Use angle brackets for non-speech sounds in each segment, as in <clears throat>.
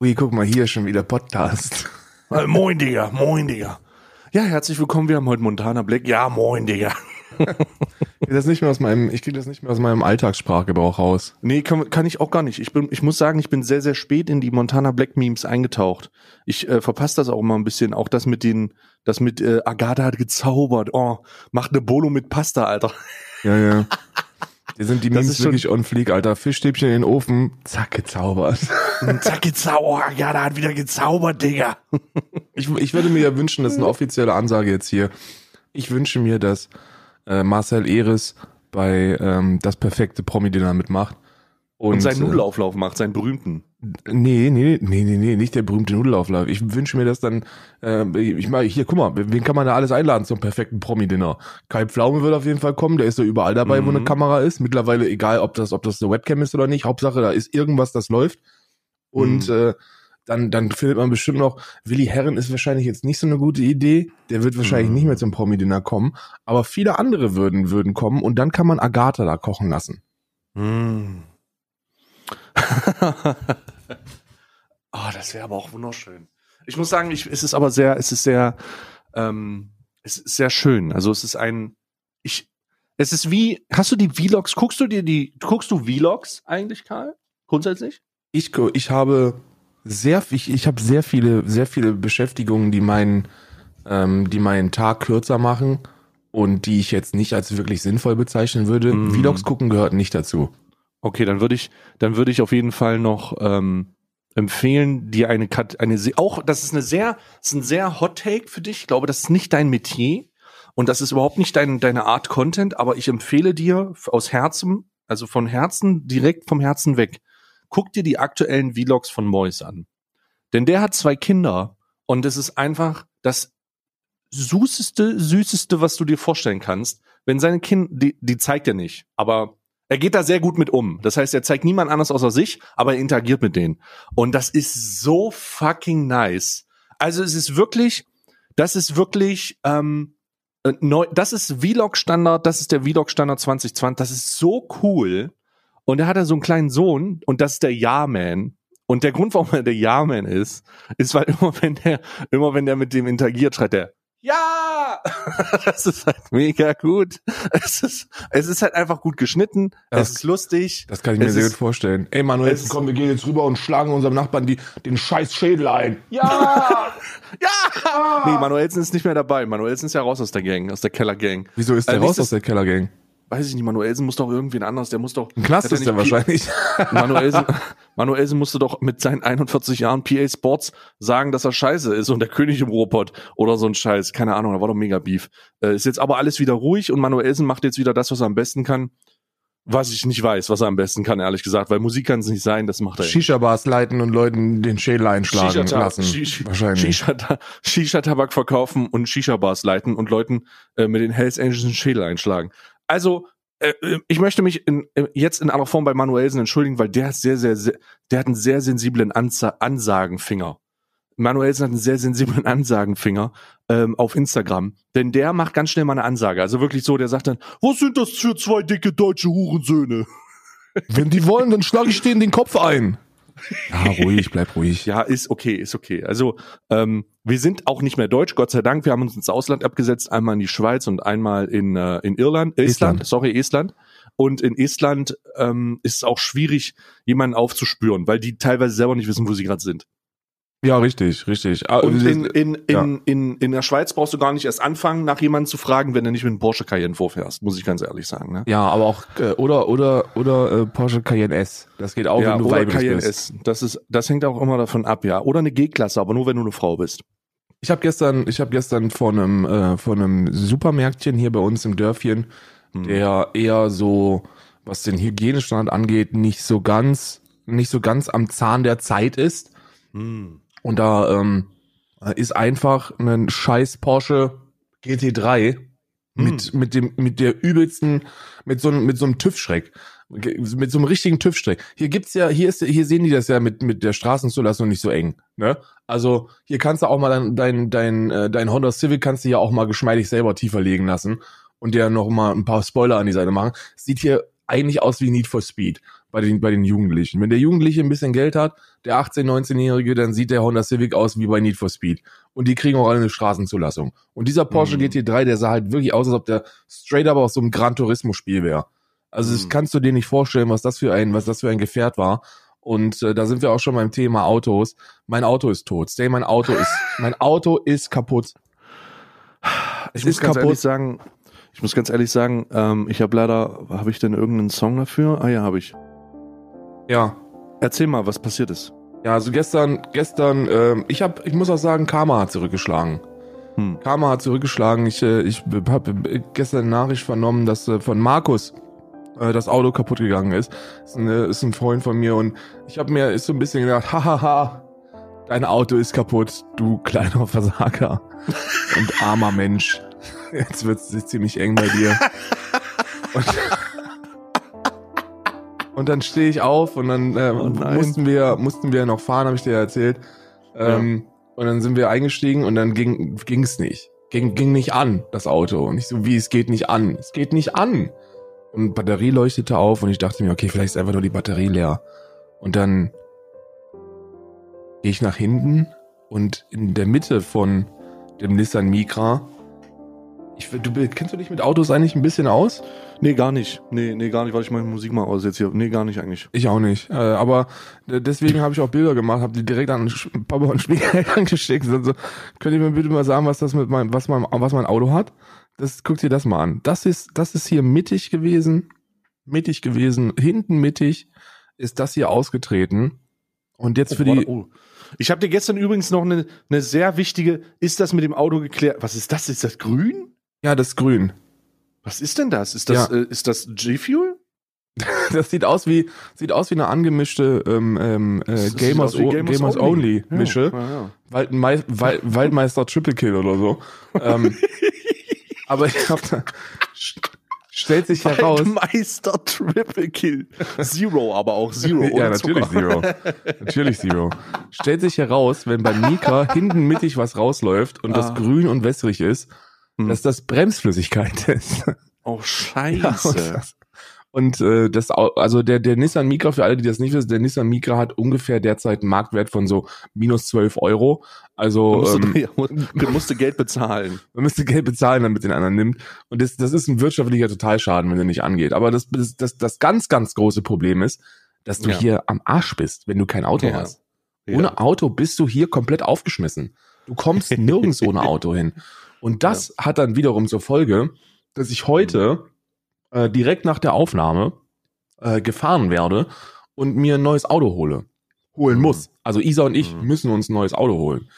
Ui, guck mal, hier ist schon wieder Podcast. <laughs> Äh, moin, Digga, moin, Digga. Ja, herzlich willkommen. Wir haben heute Montana Black. Ja, moin, Digga. Ich, das nicht mehr aus meinem, ich kriege das nicht mehr aus meinem Alltagssprachgebrauch raus. Nee, kann, kann ich auch gar nicht. Ich, bin, ich muss sagen, ich bin sehr, sehr spät in die Montana Black Memes eingetaucht. Ich äh, verpasse das auch immer ein bisschen. Auch das mit den, das mit äh, Agatha hat gezaubert. Oh, macht eine Bolo mit Pasta, Alter. Ja, ja. <laughs> Hier sind die Das Memes wirklich on fleek, Alter. Fischstäbchen in den Ofen, zack, gezaubert. <laughs> Zack, gezaubert. Agatha hat wieder gezaubert, Digga. Ich, ich würde mir ja wünschen, das ist eine <laughs> offizielle Ansage jetzt hier. Ich wünsche mir, dass äh, Marcel Eris bei ähm, das perfekte Promi-Dinner mitmacht. Und, seinen äh, Nudelauflauf macht, seinen berühmten. Nee, nee, nee, nee, nee, nicht der berühmte Nudelauflauf. Ich wünsche mir das dann, äh, ich meine, hier, guck mal, wen kann man da alles einladen zum perfekten Promi-Dinner? Kai Pflaume wird auf jeden Fall kommen, der ist ja überall dabei, wo Mhm. eine Kamera ist. Mittlerweile egal, ob das, ob das eine Webcam ist oder nicht. Hauptsache, da ist irgendwas, das läuft. Und Mhm. äh, dann, dann findet man bestimmt noch, Willi Herren ist wahrscheinlich jetzt nicht so eine gute Idee. Der wird wahrscheinlich Mhm. nicht mehr zum Promi-Dinner kommen. Aber viele andere würden, würden kommen und dann kann man Agatha da kochen lassen. Mm. <laughs> oh, das wäre aber auch wunderschön. Ich muss sagen, ich, es ist aber sehr, es ist sehr, ähm, es ist sehr schön. Also es ist ein, ich, es ist wie, hast du die Vlogs, guckst du dir die, guckst du Vlogs eigentlich, Karl? Grundsätzlich? Ich, ich habe sehr, ich, ich habe sehr viele, sehr viele Beschäftigungen, die meinen, ähm, die meinen Tag kürzer machen und die ich jetzt nicht als wirklich sinnvoll bezeichnen würde. Mhm. Vlogs gucken gehört nicht dazu. Okay, dann würde ich, dann würde ich auf jeden Fall noch ähm, empfehlen, dir eine eine auch, das ist eine sehr, ist ein sehr Hot Take für dich. Ich glaube, das ist nicht dein Metier und das ist überhaupt nicht dein, deine Art Content, aber ich empfehle dir aus Herzen, also von Herzen, direkt vom Herzen weg, guck dir die aktuellen Vlogs von Mois an. Denn der hat zwei Kinder und es ist einfach das süßeste, süßeste, was du dir vorstellen kannst. Wenn seine Kinder, die, die zeigt er nicht, aber er geht da sehr gut mit um. Das heißt, er zeigt niemand anders außer sich, aber er interagiert mit denen. Und das ist so fucking nice. Also es ist wirklich, das ist wirklich, ähm, äh, neu, das ist Vlog-Standard, das ist der Vlog-Standard 2020. Das ist so cool. Und er hat ja so einen kleinen Sohn und das ist der Ja-Man. Und der Grund, warum er der Ja-Man ist, ist, weil immer wenn der, immer wenn der mit dem interagiert, schreit er, ja! <laughs> das ist halt mega gut. Es ist, es ist halt einfach gut geschnitten. Das- es ist lustig. Das kann ich mir Es sehr ist- gut vorstellen. Ey Manuel, es- komm, wir gehen jetzt rüber und schlagen unserem Nachbarn die, den scheiß Schädel ein. Ja! <laughs> ja! Nee, Manuelsen ist nicht mehr dabei. Manuelsen ist ja raus aus der Gang, aus der Keller-Gang. Wieso ist der Äh, raus aus der Kellergang? Weiß ich nicht, Manuelsen muss doch irgendwen anders, der muss doch. Im Knast ist der wahrscheinlich. <laughs> Manuelsen, Manuelsen musste doch mit seinen 41 Jahren PA Sports sagen, dass er scheiße ist und der König im Robot oder so ein Scheiß. Keine Ahnung, da war doch mega Beef. Äh, ist jetzt aber alles wieder ruhig und Manuelsen macht jetzt wieder das, was er am besten kann. Was ich nicht weiß, was er am besten kann, ehrlich gesagt, weil Musik kann es nicht sein, das macht er. Shisha-Bars leiten und Leuten den Schädel einschlagen Shisha-Tabak- lassen. Shish- wahrscheinlich. Shisha- Shisha-Tabak verkaufen und Shisha-Bars leiten und Leuten äh, mit den Hells Angels den Schädel einschlagen. Also, äh, äh, ich möchte mich in, äh, jetzt in aller Form bei Manuelsen entschuldigen, weil der hat sehr, sehr, sehr der hat einen sehr sensiblen Anza Ansagenfinger. Manuelsen hat einen sehr sensiblen <laughs> Ansagenfinger ähm, auf Instagram. Denn der macht ganz schnell mal eine Ansage. Also wirklich so, der sagt dann, was sind das für zwei dicke deutsche Hurensöhne? Wenn die wollen, dann <laughs> schlage ich denen den Kopf ein. Ja, ruhig, bleib ruhig. Ja, ist okay, ist okay. Also ähm, wir sind auch nicht mehr deutsch, Gott sei Dank. Wir haben uns ins Ausland abgesetzt, einmal in die Schweiz und einmal in, äh, in Irland, Estland, Estland. sorry, Estland. Und in Estland ähm, ist es auch schwierig, jemanden aufzuspüren, weil die teilweise selber nicht wissen, wo sie gerade sind. Ja, richtig, richtig. Ah, Und in, in, in, ja. in, in der Schweiz brauchst du gar nicht erst anfangen, nach jemandem zu fragen, wenn du nicht mit einem Porsche Cayenne vorfährst, muss ich ganz ehrlich sagen. Ne? ja, aber auch äh, oder oder oder äh, Porsche Cayenne S. Das geht auch, ja, wenn du oder Cayenne bist. S. Das ist, das hängt auch immer davon ab, ja. Oder eine G-Klasse, aber nur wenn du eine Frau bist. Ich habe gestern, ich habe gestern vor einem äh, vor einem Supermärktchen hier bei uns im Dörfchen, Hm. der eher so, was den Hygienestand angeht, nicht so ganz, nicht so ganz am Zahn der Zeit ist. Hm. Und da ähm, ist einfach ein scheiß Porsche GT3 mit, mit dem, mit der übelsten, mit so einem, mit so einem TÜV-Schreck. Mit so einem richtigen TÜV-Schreck. Hier gibt's ja, hier ist, hier sehen die das ja mit, mit der Straßenzulassung nicht so eng, ne? Also, hier kannst du auch mal dein, dein, dein, äh, dein Honda Civic kannst du ja auch mal geschmeidig selber tiefer legen lassen und dir noch mal ein paar Spoiler an die Seite machen. Sieht hier eigentlich aus wie Need for Speed bei den, bei den Jugendlichen. Wenn der Jugendliche ein bisschen Geld hat, der 18-, 19-Jährige, dann sieht der Honda Civic aus wie bei Need for Speed. Und die kriegen auch alle eine Straßenzulassung. Und dieser Porsche Mhm. GT3, der sah halt wirklich aus, als ob der straight up aus so einem Gran Turismo Spiel wäre. Also das Mhm. kannst du dir nicht vorstellen, was das für ein, was das für ein Gefährt war. Und äh, da sind wir auch schon beim Thema Autos. Mein Auto ist tot. Stay, mein Auto ist, <laughs> mein Auto ist kaputt. Ich Es muss ist ganz kaputt. ehrlich sagen, ich muss ganz ehrlich sagen, ähm, ich habe leider, habe ich denn irgendeinen Song dafür? Ah ja, habe ich. Ja. Erzähl mal, was passiert ist. Ja, also gestern, gestern, ähm, ich hab, ich muss auch sagen, Karma hat zurückgeschlagen. Hm. Karma hat zurückgeschlagen. Ich, äh, ich habe gestern eine Nachricht vernommen, dass äh, von Markus äh, das Auto kaputt gegangen ist. Ist, eine, ist ein Freund von mir und ich habe mir ist so ein bisschen gedacht, hahaha, dein Auto ist kaputt, du kleiner Versager und armer Mensch. Jetzt wird's ziemlich eng bei dir. <laughs> Und, und dann stehe ich auf und dann äh, Oh mussten wir mussten wir noch fahren, habe ich dir erzählt. Ähm, Und dann sind wir eingestiegen und dann ging ging's nicht. Ging, ging nicht an, das Auto. Und ich so, wie, es geht nicht an. Es geht nicht an. Und Batterie leuchtete auf und ich dachte mir, okay, vielleicht ist einfach nur die Batterie leer. Und dann gehe ich nach hinten und in der Mitte von dem Nissan Micra. Ich, du, kennst du dich mit Autos eigentlich ein bisschen aus? Nee, gar nicht. Nee, nee, gar nicht, weil ich meine Musik mal aus jetzt hier. Nee, gar nicht eigentlich. Ich auch nicht. Äh, aber deswegen habe ich auch Bilder gemacht, habe die direkt an Papa und Schwiegereltern <laughs> geschickt. Und so, könnt ihr mir bitte mal sagen, was das mit meinem, was mein, was mein Auto hat? Das guckt dir das mal an. Das ist, das ist hier mittig gewesen, mittig gewesen, hinten mittig ist das hier ausgetreten. Und jetzt für die, Oh. Ich habe dir gestern übrigens noch eine, eine sehr wichtige, ist das mit dem Auto geklärt? Was ist das? Ist das grün? Ja, das ist grün. Was ist denn das? Ist das, Ja. äh, ist das G-Fuel? <laughs> Das sieht aus wie, sieht aus wie eine angemischte ähm, ähm, äh, Das Gamers, Gamers Gamers Only. Only, Mische. ja, ja. Waldmei Wald Waldmeister Triple Kill oder so. ähm, <laughs> aber ich hab da, stellt sich heraus. Meister Triple Kill. Zero, aber auch Zero. <laughs> ja, natürlich. Zero. natürlich Zero. Stellt sich heraus, wenn bei Mika hinten mittig was rausläuft und das Ah. grün und wässrig ist, Hm. dass das Bremsflüssigkeit <laughs> ist. Oh, scheiße. Ja, und äh, das, also der, der Nissan Micra, für alle, die das nicht wissen, der Nissan Micra hat ungefähr derzeit einen Marktwert von so minus 12 Euro. Also musst ähm, du, <laughs> ja, mu- du musst du Geld bezahlen. <laughs> man müsste Geld bezahlen, damit den anderen nimmt. Und das, das ist ein wirtschaftlicher Totalschaden, wenn der nicht angeht. Aber das, das, das, das ganz, ganz große Problem ist, dass du Ja. hier am Arsch bist, wenn du kein Auto Ja. hast. Ohne Auto bist du hier komplett aufgeschmissen. Du kommst nirgends ohne Auto hin. Und das hat dann wiederum zur Folge, dass ich heute äh, direkt nach der Aufnahme äh, gefahren werde und mir ein neues Auto hole. Holen Mhm. muss. Also Isa und ich Mhm. müssen uns ein neues Auto holen.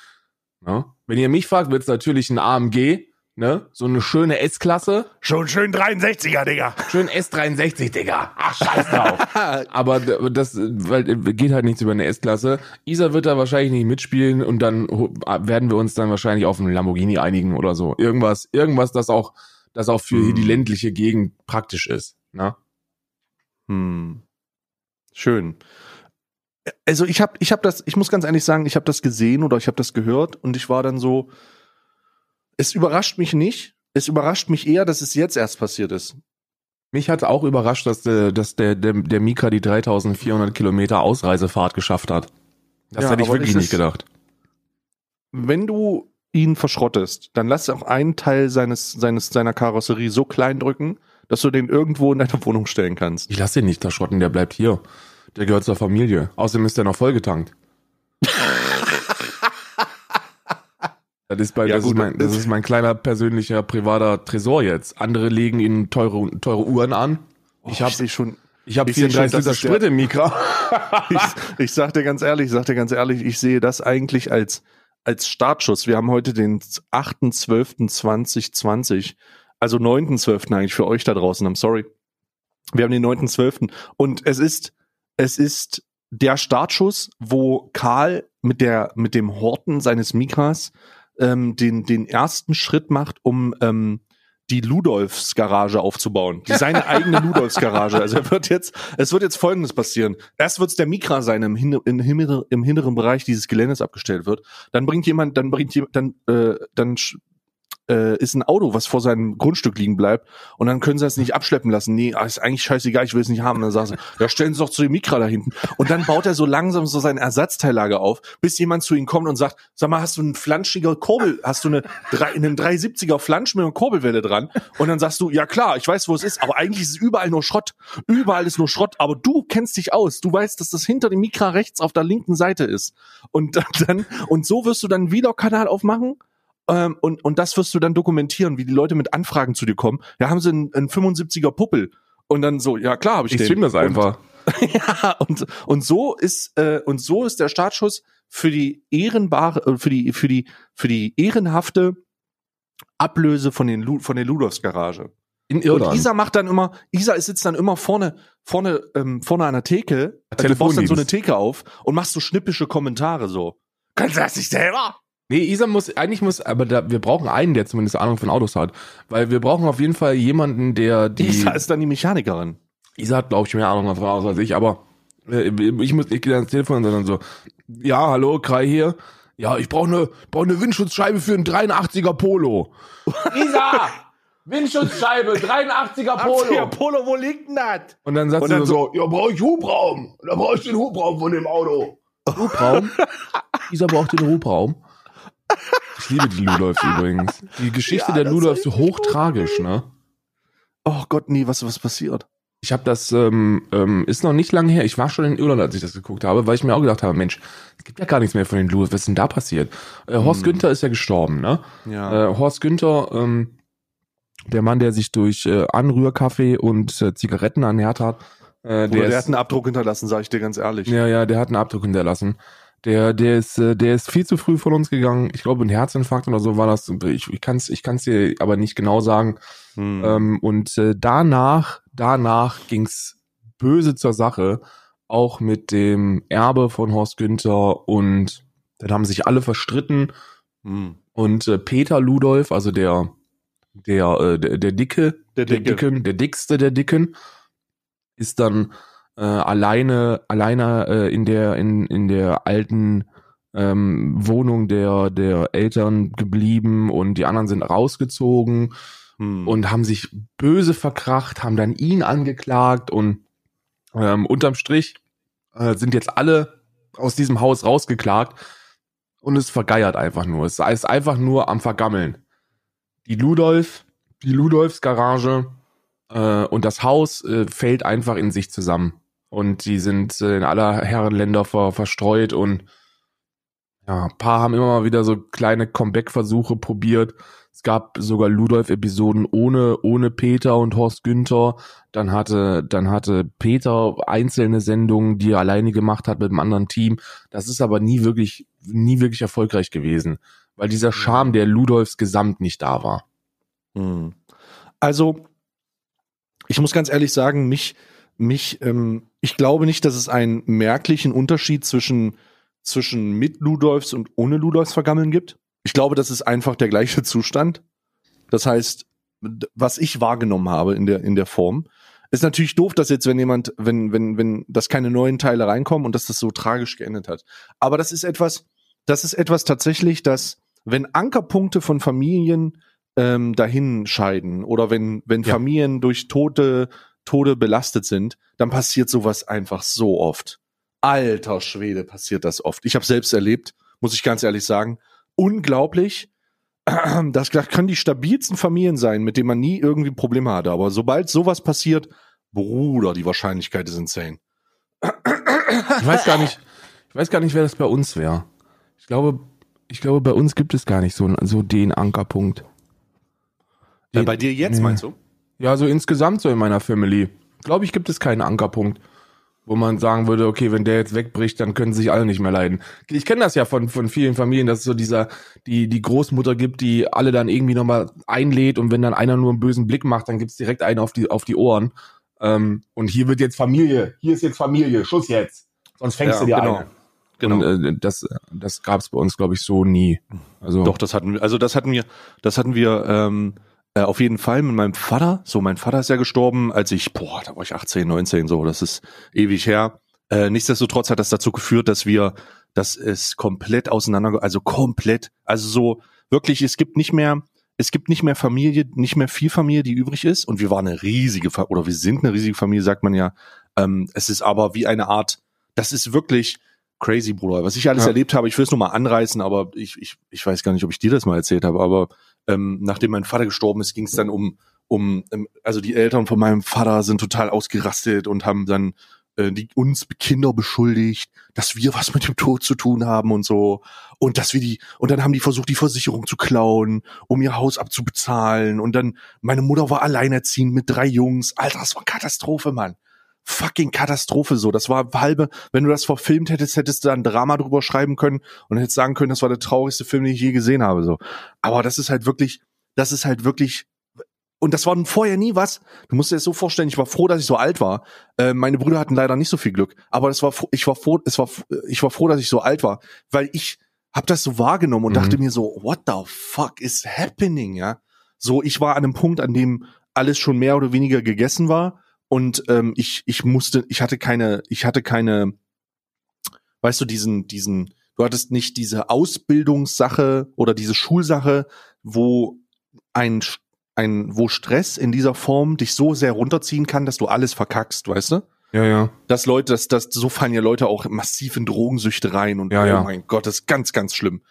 Ja? Wenn ihr mich fragt, wird es natürlich ein AMG, ne? So eine schöne S-Klasse. Schon schön 63er, Digga. Schön S63, Digga. Ach, scheiß drauf. <laughs> Aber das weil, geht halt nichts über eine S-Klasse. Isa wird da wahrscheinlich nicht mitspielen und dann werden wir uns dann wahrscheinlich auf einen Lamborghini einigen oder so. Irgendwas, irgendwas, das auch, das auch für hier die Hm. ländliche Gegend praktisch ist. Ne? Hm. Schön. Also ich habe ich hab das, ich muss ganz ehrlich sagen, ich habe das gesehen oder ich habe das gehört und ich war dann so, es überrascht mich nicht. Es überrascht mich eher, dass es jetzt erst passiert ist. Mich hat auch überrascht, dass der, dass der, der, der Mika die 3400 Kilometer Ausreisefahrt geschafft hat. Das Ja, hätte ich wirklich nicht gedacht. Wenn du ihn verschrottest, dann lass auch einen Teil seines, seines, seiner Karosserie so klein drücken, dass du den irgendwo in deiner Wohnung stellen kannst. Ich lasse ihn nicht da schrotten, der bleibt hier. Der gehört zur Familie. Außerdem ist der noch vollgetankt. <laughs> Das ist, bei, Ja, das, gut. ist mein, das ist mein kleiner persönlicher privater Tresor jetzt. Andere legen ihnen teure, teure Uhren an. Ich Oh, habe sehe schon, ich hab ich seh 34 schon, das Liter Sprit im Mikro. <laughs> ich, ich sag dir ganz ehrlich, ich sag dir ganz ehrlich, ich sehe das eigentlich als, als Startschuss. Wir haben heute den 8.12.2020, also 9.12. eigentlich für euch da draußen, I'm sorry. Wir haben den 9.12. und es ist, es ist der Startschuss, wo Karl mit der, mit dem Horten seines Mikras ähm, den, den ersten Schritt macht, um ähm, die Ludolfs Garage aufzubauen. Die seine eigene <laughs> Ludolfs Garage. Also er wird jetzt, es wird jetzt Folgendes passieren. Erst wird es der Mikra sein, im, hin, im, im hinteren Bereich dieses Geländes abgestellt wird. Dann bringt jemand, dann bringt jemand, dann, äh, dann äh, ist ein Auto, was vor seinem Grundstück liegen bleibt und dann können sie es nicht abschleppen lassen. Nee, ah, ist eigentlich scheißegal, ich will es nicht haben. Und dann sagen sie, ja, stellen Sie doch zu dem Mikra da hinten. Und dann baut er so langsam so sein Ersatzteillager auf, bis jemand zu ihm kommt und sagt, sag mal, hast du einen flanschiger Kurbel, hast du eine, einen 370er Flansch mit einer Kurbelwelle dran? Und dann sagst du, ja klar, ich weiß, wo es ist, aber eigentlich ist es überall nur Schrott. Überall ist nur Schrott, aber du kennst dich aus. Du weißt, dass das hinter dem Mikra rechts auf der linken Seite ist. Und dann, und so wirst du dann einen Vlog-Kanal aufmachen ähm, und, und das wirst du dann dokumentieren, wie die Leute mit Anfragen zu dir kommen. Ja, haben sie einen, einen 75er Puppel. Und dann so, ja klar, habe ich, Ich den. stream das einfach. Und, <laughs> ja, und, und so ist, äh, und so ist der Startschuss für die ehrenbare, äh, für die, für die, für die ehrenhafte Ablöse von den, Lu von der Ludolfs Garage. In Und. Isa macht dann immer, Isa sitzt dann immer vorne, vorne, ähm, vorne an der Theke. Du baust dann so eine. Theke auf und machst so schnippische Kommentare so. Kannst du das nicht selber? Nee, Isa muss, eigentlich muss, aber da, wir brauchen einen, der zumindest Ahnung von Autos hat. Weil wir brauchen auf jeden Fall jemanden, der die. Isa ist dann die Mechanikerin. Isa hat, glaube ich, mehr Ahnung von Autos als ich, aber äh, ich muss nicht ans Telefon, sondern so, ja, hallo, Kai hier. Ja, ich brauche eine brauch ne Windschutzscheibe für einen 83er Polo. Isa! Windschutzscheibe, 83er Polo. Polo, wo liegt denn das? Und dann sagt Und sie dann so, ja, brauche ich Hubraum. Da brauche ich den Hubraum von dem Auto. Hubraum? <laughs> Isa braucht den Hubraum. Ich liebe die Ludolfs übrigens. Die Geschichte Ja, der Ludolfs hochtragisch, ne? Oh Gott, nee, was, was passiert? Ich habe das, ähm, ähm, ist noch nicht lange her. Ich war schon in Irland, als ich das geguckt habe, weil ich mir auch gedacht habe, Mensch, es gibt ja gar nichts mehr von den Ludolfs. Was ist denn da passiert? Äh, Horst Günther ist ja gestorben, ne? Ja. Äh, Horst Günther, ähm, der Mann, der sich durch äh, Anrührkaffee und äh, Zigaretten ernährt hat, äh, Oder der, ist, hat einen Abdruck hinterlassen, sage ich dir ganz ehrlich. Ja, ja, der hat einen Abdruck hinterlassen. Der, der ist, äh, der ist viel zu früh von uns gegangen. Ich glaube, ein Herzinfarkt oder so war das. Ich, ich kann es, ich kann's dir aber nicht genau sagen. Hm. Ähm, und äh, danach, danach ging's böse zur Sache, auch mit dem Erbe von Horst Günther. Und dann haben sich alle verstritten. Hm. Und äh, Peter Ludolf, also der, der, äh, der, der Dicke, Der der Dicke. Dicken, der dickste der Dicken, ist dann äh, alleine, alleine äh, in der, in, in der alten ähm, Wohnung der, der Eltern geblieben und die anderen sind rausgezogen Hm. und haben sich böse verkracht, haben dann ihn angeklagt und ähm, unterm Strich äh, sind jetzt alle aus diesem Haus rausgeklagt und es vergeiert einfach nur. Es ist einfach nur am Vergammeln. Die Ludolf, die Ludolfs Garage äh, und das Haus äh, fällt einfach in sich zusammen. Und die sind äh, in aller Herrenländer ver verstreut und ja, ein paar haben immer mal wieder so kleine Comeback-Versuche probiert. Es gab sogar Ludolf-Episoden ohne, ohne Peter und Horst Günther. Dann hatte, dann hatte Peter einzelne Sendungen, die er alleine gemacht hat mit einem anderen Team. Das ist aber nie wirklich, nie wirklich erfolgreich gewesen, weil dieser Charme der Ludolfs gesamt nicht da war. Hm. Also, ich muss ganz ehrlich sagen, mich, mich, ähm, ich glaube nicht, dass es einen merklichen Unterschied zwischen, zwischen mit Ludolfs und ohne Ludolfs vergammeln gibt. Ich glaube, das ist einfach der gleiche <laughs> Zustand. Das heißt, was ich wahrgenommen habe in der, in der Form, ist natürlich doof, dass jetzt, wenn jemand, wenn, wenn, wenn, dass keine neuen Teile reinkommen und dass das so tragisch geendet hat. Aber das ist etwas, das ist etwas tatsächlich, dass, wenn Ankerpunkte von Familien ähm, dahin scheiden oder wenn, wenn Ja. Familien durch Tote, Tode belastet sind, dann passiert sowas einfach so oft. Alter Schwede, passiert das oft. Ich habe selbst erlebt, muss ich ganz ehrlich sagen. Unglaublich. <clears throat> Das, das können die stabilsten Familien sein, mit denen man nie irgendwie Probleme hatte. Aber sobald sowas passiert, Bruder, die Wahrscheinlichkeit ist insane. Ich weiß gar nicht, ich weiß gar nicht, wer das bei uns wäre. Ich glaube, ich glaube, bei uns gibt es gar nicht so, so den Ankerpunkt. Äh, bei dir jetzt, Nee. meinst du? Ja, so insgesamt so in meiner Family. Glaube ich, gibt es keinen Ankerpunkt, wo man sagen würde, okay, wenn der jetzt wegbricht, dann können sich alle nicht mehr leiden. Ich kenne das ja von, von vielen Familien, dass es so dieser, die, die Großmutter gibt, die alle dann irgendwie nochmal einlädt und wenn dann einer nur einen bösen Blick macht, dann gibt's direkt einen auf die, auf die Ohren. Ähm, und hier wird jetzt Familie, hier ist jetzt Familie, Schuss jetzt. Sonst fängst Ja, du dir genau. eine. Genau. Und, äh, das, das gab's bei uns, glaube ich, so nie. Also Doch, das hatten wir, also das hatten wir, das hatten wir ähm, äh, auf jeden Fall mit meinem Vater. So, mein Vater ist ja gestorben, als ich, boah, da war ich 18, 19, so, das ist ewig her. Äh, nichtsdestotrotz hat das dazu geführt, dass wir, dass es komplett auseinander, also komplett, also so wirklich, es gibt nicht mehr, es gibt nicht mehr Familie, nicht mehr viel Familie, die übrig ist. Und wir waren eine riesige, Fa oder wir sind eine riesige Familie, sagt man ja. Ähm, es ist aber wie eine Art, das ist wirklich crazy, Bruder. Was ich alles Ja. erlebt habe, ich will es nur mal anreißen, aber ich, ich, ich weiß gar nicht, ob ich dir das mal erzählt habe, aber ähm, nachdem mein Vater gestorben ist, ging es dann um, um, ähm, also die Eltern von meinem Vater sind total ausgerastet und haben dann äh, die uns Kinder beschuldigt, dass wir was mit dem Tod zu tun haben und so und dass wir die und dann haben die versucht die Versicherung zu klauen, um ihr Haus abzubezahlen und dann meine Mutter war alleinerziehend mit drei Jungs. Alter, das war Katastrophe, Mann. Fucking Katastrophe so. Das war halbe, wenn du das verfilmt hättest, hättest du da ein Drama drüber schreiben können und hättest sagen können, das war der traurigste Film, den ich je gesehen habe so. Aber das ist halt wirklich, das ist halt wirklich und das war vorher nie was. Du musst dir das so vorstellen, ich war froh, dass ich so alt war. Äh, meine Brüder hatten leider nicht so viel Glück, aber das war ich war froh, es war ich war froh, dass ich so alt war, weil ich hab das so wahrgenommen und Mhm. dachte mir so, what the fuck is happening, ja? So, ich war an einem Punkt, an dem alles schon mehr oder weniger gegessen war und ähm, ich ich musste, ich hatte keine, ich hatte keine, weißt du, diesen diesen, du hattest nicht diese Ausbildungssache oder diese Schulsache, wo ein ein, wo Stress in dieser Form dich so sehr runterziehen kann, dass du alles verkackst, weißt du? Ja, ja. Dass Leute, dass, dass so fallen ja Leute auch massiv in Drogensüchte rein und Ja, oh ja. mein Gott, das ist ganz, ganz schlimm.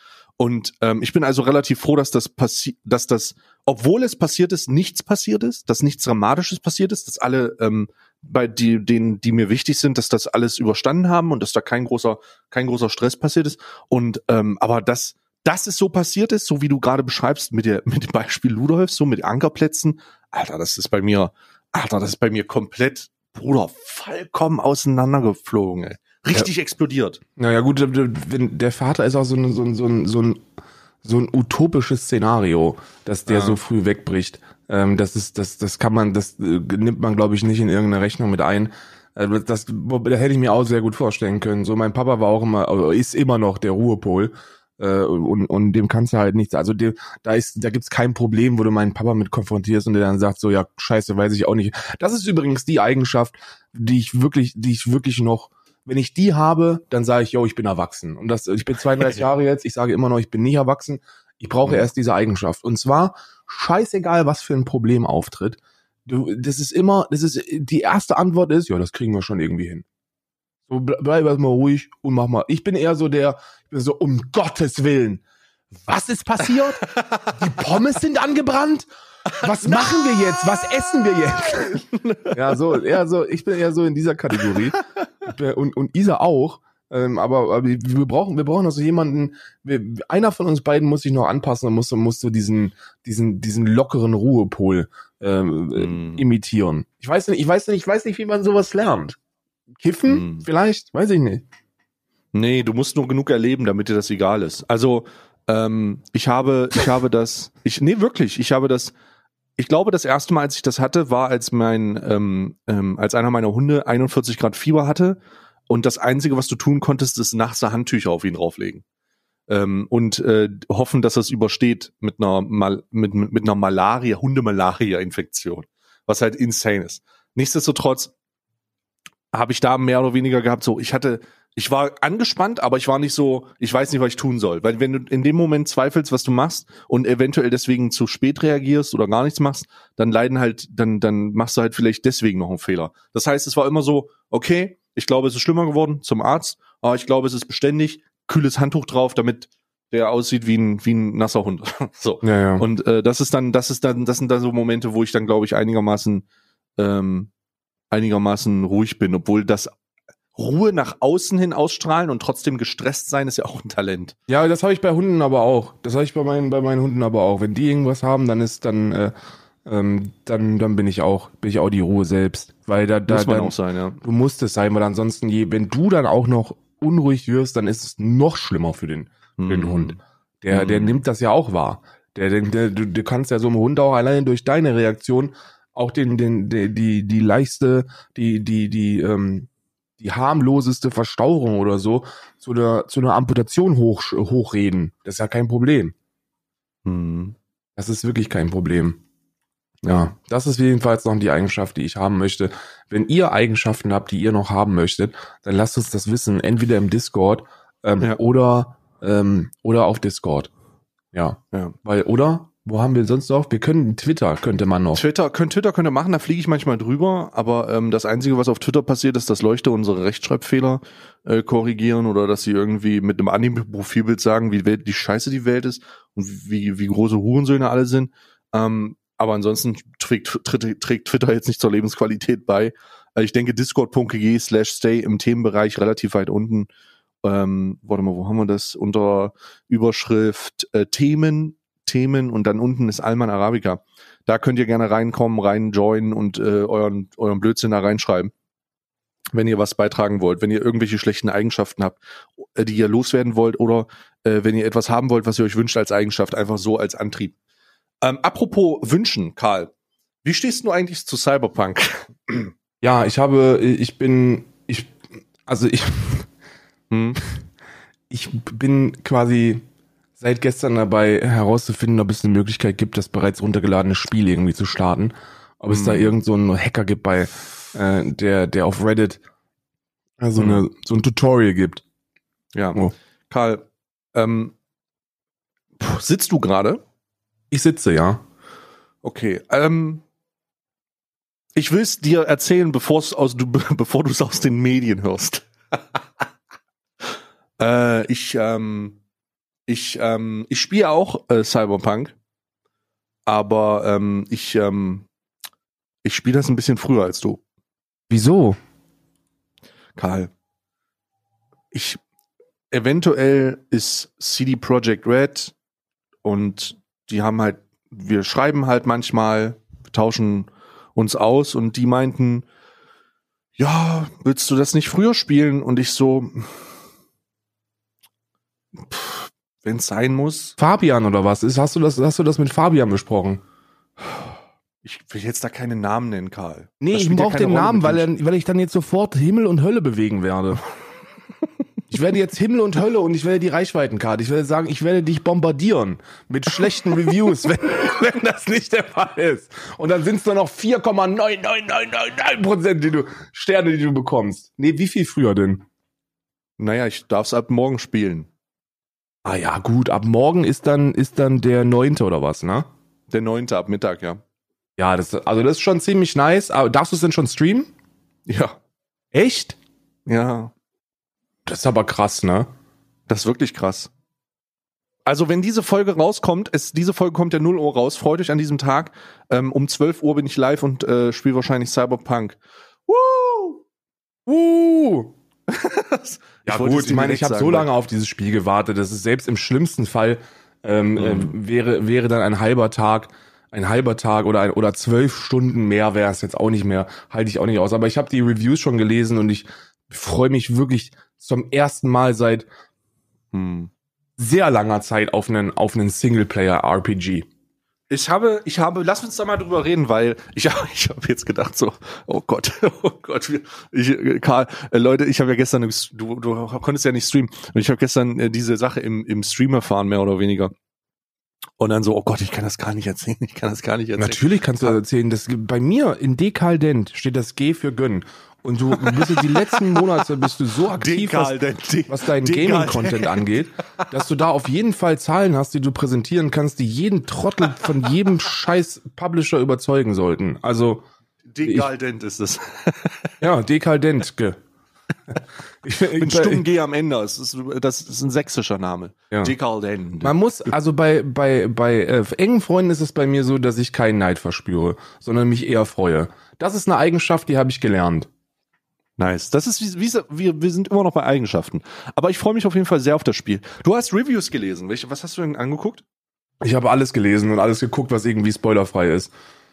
Und ähm, ich bin also relativ froh, dass das passiert, dass das, obwohl es passiert ist, nichts passiert ist, dass nichts Dramatisches passiert ist, dass alle ähm, bei die, denen, die mir wichtig sind, dass das alles überstanden haben und dass da kein großer, kein großer Stress passiert ist. Und ähm, aber dass, dass es so passiert ist, so wie du gerade beschreibst mit der, <laughs> mit dem Beispiel Ludolf, so mit Ankerplätzen, Alter, das ist bei mir, Alter, das ist bei mir komplett, Bruder, vollkommen auseinandergeflogen, ey. Richtig explodiert. Naja, gut, wenn der Vater ist auch so ein, so ein, so ein, so ein, so ein utopisches Szenario, dass der Ja. so früh wegbricht. Ähm, das ist, das, das kann man, das äh, nimmt man, glaube ich, nicht in irgendeine Rechnung mit ein. Äh, Das, wo- da hätte ich mir auch sehr gut vorstellen können. So, mein Papa war auch immer, oder ist immer noch der Ruhepol. Äh, und, und dem kannst du halt nichts, also dem, da ist, da gibt's kein Problem, wo du meinen Papa mit konfrontierst und der dann sagt so, ja, scheiße, weiß ich auch nicht. Das ist übrigens die Eigenschaft, die ich wirklich, die ich wirklich noch, wenn ich die habe, dann sage ich, yo, ich bin erwachsen. Und das, ich bin 32 <laughs> Jahre jetzt, ich sage immer noch, ich bin nicht erwachsen. Ich brauche Mhm. erst diese Eigenschaft. Und zwar, scheißegal, was für ein Problem auftritt. Du, das ist immer, das ist, die erste Antwort ist, ja, das kriegen wir schon irgendwie hin. So, ble- bleib erstmal ruhig und mach mal. Ich bin eher so der, ich bin so, um Gottes Willen. Was ist passiert? Die <laughs> Pommes sind angebrannt? Was machen wir jetzt? Was essen wir jetzt? <laughs> ja, so, eher so, ich bin eher so in dieser Kategorie. Und, und Isa auch. Ähm, aber, aber wir brauchen, wir brauchen also jemanden, wir, einer von uns beiden muss sich noch anpassen und muss, muss so diesen, diesen, diesen lockeren Ruhepol ähm, äh, Mm. imitieren. Ich weiß nicht, ich weiß nicht, ich weiß nicht, wie man sowas lernt. Kiffen? Mm. Vielleicht? Weiß ich nicht. Nee, du musst nur genug erleben, damit dir das egal ist. Also, ähm, ich habe, ich habe das, ich, nee, wirklich, ich habe das, ich glaube, das erste Mal, als ich das hatte, war, als mein, ähm, ähm, als einer meiner Hunde 41 Grad Fieber hatte und das Einzige, was du tun konntest, ist nachts Handtücher auf ihn drauflegen. Ähm, und äh, hoffen, dass es übersteht mit einer, Mal mit, mit, mit einer Malaria, Hundemalaria-Infektion, was halt insane ist. Nichtsdestotrotz habe ich da mehr oder weniger gehabt, so, ich hatte, ich war angespannt, aber ich war nicht so, ich weiß nicht, was ich tun soll. Weil wenn du in dem Moment zweifelst, was du machst und eventuell deswegen zu spät reagierst oder gar nichts machst, dann leiden halt, dann, dann machst du halt vielleicht deswegen noch einen Fehler. Das heißt, es war immer so, okay, ich glaube, es ist schlimmer geworden zum Arzt, aber ich glaube, es ist beständig, kühles Handtuch drauf, damit der aussieht wie ein, wie ein nasser Hund. <laughs> so. Ja, ja. Und äh, das ist dann, das ist dann, das sind dann so Momente, wo ich dann, glaube ich, einigermaßen, ähm, einigermaßen ruhig bin, obwohl das Ruhe nach außen hin ausstrahlen und trotzdem gestresst sein, ist ja auch ein Talent. Ja, das habe ich bei Hunden aber auch. Das habe ich bei meinen, bei meinen Hunden aber auch. Wenn die irgendwas haben, dann ist dann, äh, ähm, dann, dann bin ich auch, bin ich auch die Ruhe selbst. Weil da, da, Muss man dann, auch sein, ja. du musst es sein, weil ansonsten, je, wenn du dann auch noch unruhig wirst, dann ist es noch schlimmer für den, für den Mhm. Hund. Der, der Mhm. nimmt das ja auch wahr. Der, der, der, du, du kannst ja so einem Hund auch allein durch deine Reaktion auch den, den, die, die, die leichte, die, die, die, ähm, die harmloseste Verstauchung oder so zu einer, zu einer Amputation hoch, hochreden. Das ist ja kein Problem. Mhm. Das ist wirklich kein Problem. Ja, das ist jedenfalls noch die Eigenschaft, die ich haben möchte. Wenn ihr Eigenschaften habt, die ihr noch haben möchtet, dann lasst uns das wissen, entweder im Discord ähm, Ja. oder ähm, oder auf Discord. Ja, Ja. weil oder Wo haben wir sonst noch? Wir können Twitter, könnte man noch. Twitter, könnt, Twitter könnte machen, da fliege ich manchmal drüber, aber ähm, das Einzige, was auf Twitter passiert, ist, dass Leuchte unsere Rechtschreibfehler äh, korrigieren oder dass sie irgendwie mit einem Anime-Profilbild sagen, wie Welt, die scheiße die Welt ist und wie, wie große Hurensöhne alle sind. Ähm, aber ansonsten trägt, trägt, trägt Twitter jetzt nicht zur Lebensqualität bei. Äh, ich denke, discord.gg slash stay im Themenbereich relativ weit unten. Ähm, warte mal, wo haben wir das? Unter Überschrift äh, Themen Themen und dann unten ist Alman Arabica. Da könnt ihr gerne reinkommen, rein joinen und äh, euren, euren Blödsinn da reinschreiben. Wenn ihr was beitragen wollt, wenn ihr irgendwelche schlechten Eigenschaften habt, äh, die ihr loswerden wollt oder äh, wenn ihr etwas haben wollt, was ihr euch wünscht als Eigenschaft, einfach so als Antrieb. Ähm, apropos Wünschen, Karl, wie stehst du eigentlich zu Cyberpunk? <clears throat> Ja, ich habe, ich bin, ich, also ich, hm? <laughs> ich bin quasi seit gestern dabei herauszufinden, ob es eine Möglichkeit gibt, das bereits runtergeladene Spiel irgendwie zu starten. Ob es da Mhm. irgend so einen Hacker gibt bei, äh, der, der auf Reddit äh, so, eine, so ein Tutorial gibt. Ja, Oh. Karl, ähm, sitzt du gerade? Ich sitze, ja. Okay, ähm, ich will es dir erzählen, bevor's aus, du, <laughs> bevor du es aus den Medien hörst. <laughs> äh, ich, ähm, ich, ähm, ich spiele auch äh, Cyberpunk, aber ähm, ich, ähm, ich spiele das ein bisschen früher als du, Wieso? Karl. Ich, eventuell ist CD Projekt Red und die haben halt, wir schreiben halt manchmal, wir tauschen uns aus und die meinten, ja, willst du das nicht früher spielen? Und ich so, wenn es sein muss. Fabian oder was? Ist, hast du das, hast du das mit Fabian besprochen? Ich will jetzt da keinen Namen nennen, Karl. Nee, ich ja brauche keine den Rolle, Namen, weil, er, weil ich dann jetzt sofort Himmel und Hölle bewegen werde. <laughs> Ich werde jetzt Himmel und Hölle und ich werde die Reichweitenkarte. Ich werde sagen, ich werde dich bombardieren mit schlechten Reviews, <laughs> wenn, wenn das nicht der Fall ist. Und dann sind es nur noch 4,99999 Prozent, die du Sterne, die du bekommst. Nee, wie viel früher denn? Naja, ich darf's ab morgen spielen. Ah ja, gut. Ab morgen ist dann ist dann der neunte oder was, ne? Der neunte ab Mittag, ja. Ja, das also das ist schon ziemlich nice. Aber darfst du es denn schon streamen? Ja. Echt? Ja. Das ist aber krass, ne? Das ist wirklich krass. Also wenn diese Folge rauskommt, es, diese Folge kommt ja 0 Uhr raus, freut euch an diesem Tag. Ähm, um 12 Uhr bin ich live und äh, spiele wahrscheinlich Cyberpunk. Woo! Uh. <laughs> Ja gut, ich meine, ich habe so lange auf dieses Spiel gewartet, dass es selbst im schlimmsten Fall ähm, äh, wäre wäre dann ein halber Tag, ein halber Tag oder ein, oder zwölf Stunden mehr wäre es jetzt auch nicht mehr, halte ich auch nicht aus. Aber ich habe die Reviews schon gelesen und ich freue mich wirklich zum ersten Mal seit Hm. sehr langer Zeit auf einen auf einen Singleplayer RPG. Ich habe, ich habe, lass uns da mal drüber reden, weil ich, <laughs> ich habe jetzt gedacht so, oh Gott, <laughs> oh Gott, ich, Karl, äh, Leute, ich habe ja gestern, du, du konntest ja nicht streamen, und ich habe gestern äh, diese Sache im, im Stream erfahren, mehr oder weniger. Und dann so, oh Gott, ich kann das gar nicht erzählen, ich kann das gar nicht erzählen. Natürlich kannst du das erzählen. Das, bei mir in Dekaldent steht das G für Gönn. Und du bist die letzten Monate bist du so aktiv, was, was deinen. Gaming-Content angeht, dass du da auf jeden Fall Zahlen hast, die du präsentieren kannst, die jeden Trottel von jedem scheiß Publisher überzeugen sollten. Also, Dekadent ist es. <laughs> ja, Dekaldent. ge. Ich, Mit ich, stumm G am Ende. Das ist, das ist ein sächsischer Name. Ja. Dekadent. man muss, also bei, bei, bei äh, engen Freunden ist es bei mir so, dass ich keinen Neid verspüre, sondern mich eher freue. Das ist eine Eigenschaft, die habe ich gelernt. Nice. Das ist wie, wie wir, wir sind immer noch bei Eigenschaften. Aber ich freue mich auf jeden Fall sehr auf das Spiel. Du hast Reviews gelesen. Welche, was hast du denn angeguckt? Ich habe alles gelesen und alles geguckt, was irgendwie spoilerfrei ist.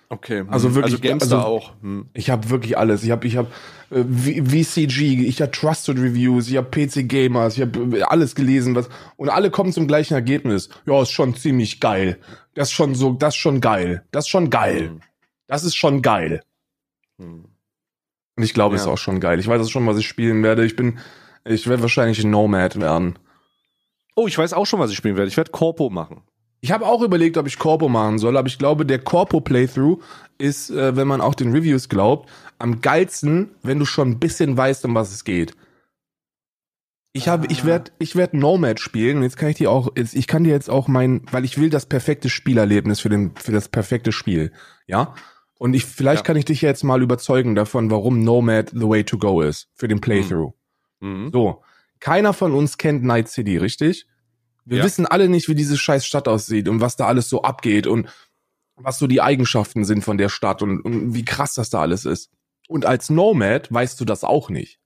Okay. Also wirklich, Also Gamestar also- auch. Hm. Ich habe wirklich alles. Ich habe ich habe äh, VCG, ich habe Trusted Reviews, ich habe PC Gamers, ich habe alles gelesen, was und alle kommen zum gleichen Ergebnis. Ja, ist schon ziemlich geil. Das ist schon so, das ist schon geil. Das ist schon geil. Das ist schon geil. Hm. Und ich glaube, es ist auch schon geil. Ich weiß es schon, was ich spielen werde. Ich bin ich werde wahrscheinlich ein Nomad werden. Oh, ich weiß auch schon, was ich spielen werde. Ich werde Corpo machen. Ich habe auch überlegt, ob ich Corpo machen soll, aber ich glaube, der Corpo-Playthrough ist, äh, wenn man auch den Reviews glaubt, am geilsten, wenn du schon ein bisschen weißt, um was es geht. Ich habe, ich werde, ich werde Nomad spielen und jetzt kann ich dir auch, jetzt, ich kann dir jetzt auch mein, weil ich will das perfekte Spielerlebnis für den, für das perfekte Spiel, ja. Und ich, vielleicht Ja. kann ich dich jetzt mal überzeugen davon, warum Nomad the way to go ist für den Playthrough. Mhm. So, keiner von uns kennt Night City, richtig? Wir Ja. wissen alle nicht, wie diese scheiß Stadt aussieht und was da alles so abgeht und was so die Eigenschaften sind von der Stadt und, und wie krass das da alles ist. Und als Nomad weißt du das auch nicht.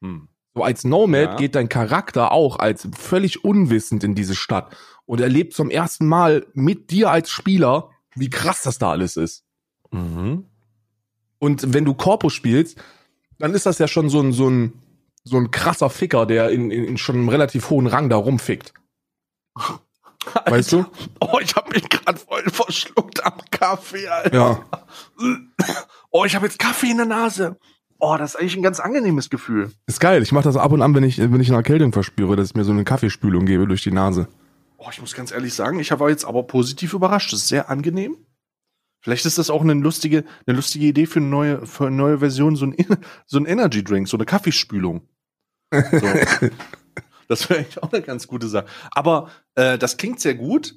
Mhm. So als Nomad Ja. geht dein Charakter auch als völlig unwissend in diese Stadt und erlebt zum ersten Mal mit dir als Spieler, wie krass das da alles ist. Mhm. Und wenn du Corpo spielst, dann ist das ja schon so ein, so ein, so ein krasser Ficker, der in, in, in schon einem relativ hohen Rang da rumfickt. <laughs> Weißt du? Oh, ich habe mich gerade voll verschluckt am Kaffee, Alter. Ja. Oh, ich habe jetzt Kaffee in der Nase. Oh, das ist eigentlich ein ganz angenehmes Gefühl. Ist geil. Ich mache das ab und an, wenn ich, wenn ich eine Erkältung verspüre, dass ich mir so eine Kaffeespülung gebe durch die Nase. Oh, ich muss ganz ehrlich sagen, ich war jetzt aber positiv überrascht. Das ist sehr angenehm. Vielleicht ist das auch eine lustige, eine lustige Idee für eine neue, für eine neue Version, so ein, <laughs> so ein Energy Drink, so eine Kaffeespülung. So. <laughs> das wäre eigentlich auch eine ganz gute Sache. Aber äh, das klingt sehr gut.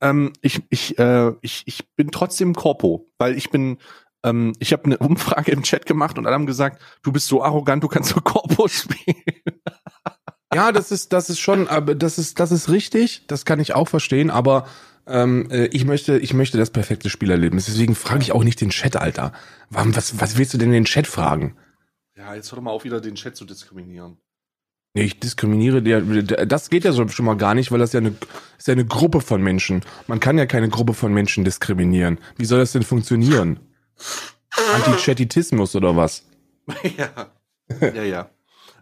Ähm, ich, ich, äh, ich, ich bin trotzdem Corpo, weil ich bin, ähm, ich habe eine Umfrage im Chat gemacht und alle haben gesagt, du bist so arrogant, du kannst so Corpo <laughs> spielen. Ja, das ist, das ist schon, aber das ist, das ist richtig. Das kann ich auch verstehen, aber ähm, äh, ich möchte, ich möchte das perfekte Spielerlebnis. Deswegen frage ich auch nicht den Chat, Alter. Warum, was, was willst du denn den Chat fragen? Ja, jetzt hör doch mal auf, wieder den Chat zu diskriminieren. Nee, ich diskriminiere der, das geht ja so schon mal gar nicht, weil das ja eine, ist ja eine Gruppe von Menschen. Man kann ja keine Gruppe von Menschen diskriminieren. Wie soll das denn funktionieren? Antichatitismus oder was? <laughs> ja. Ja, ja.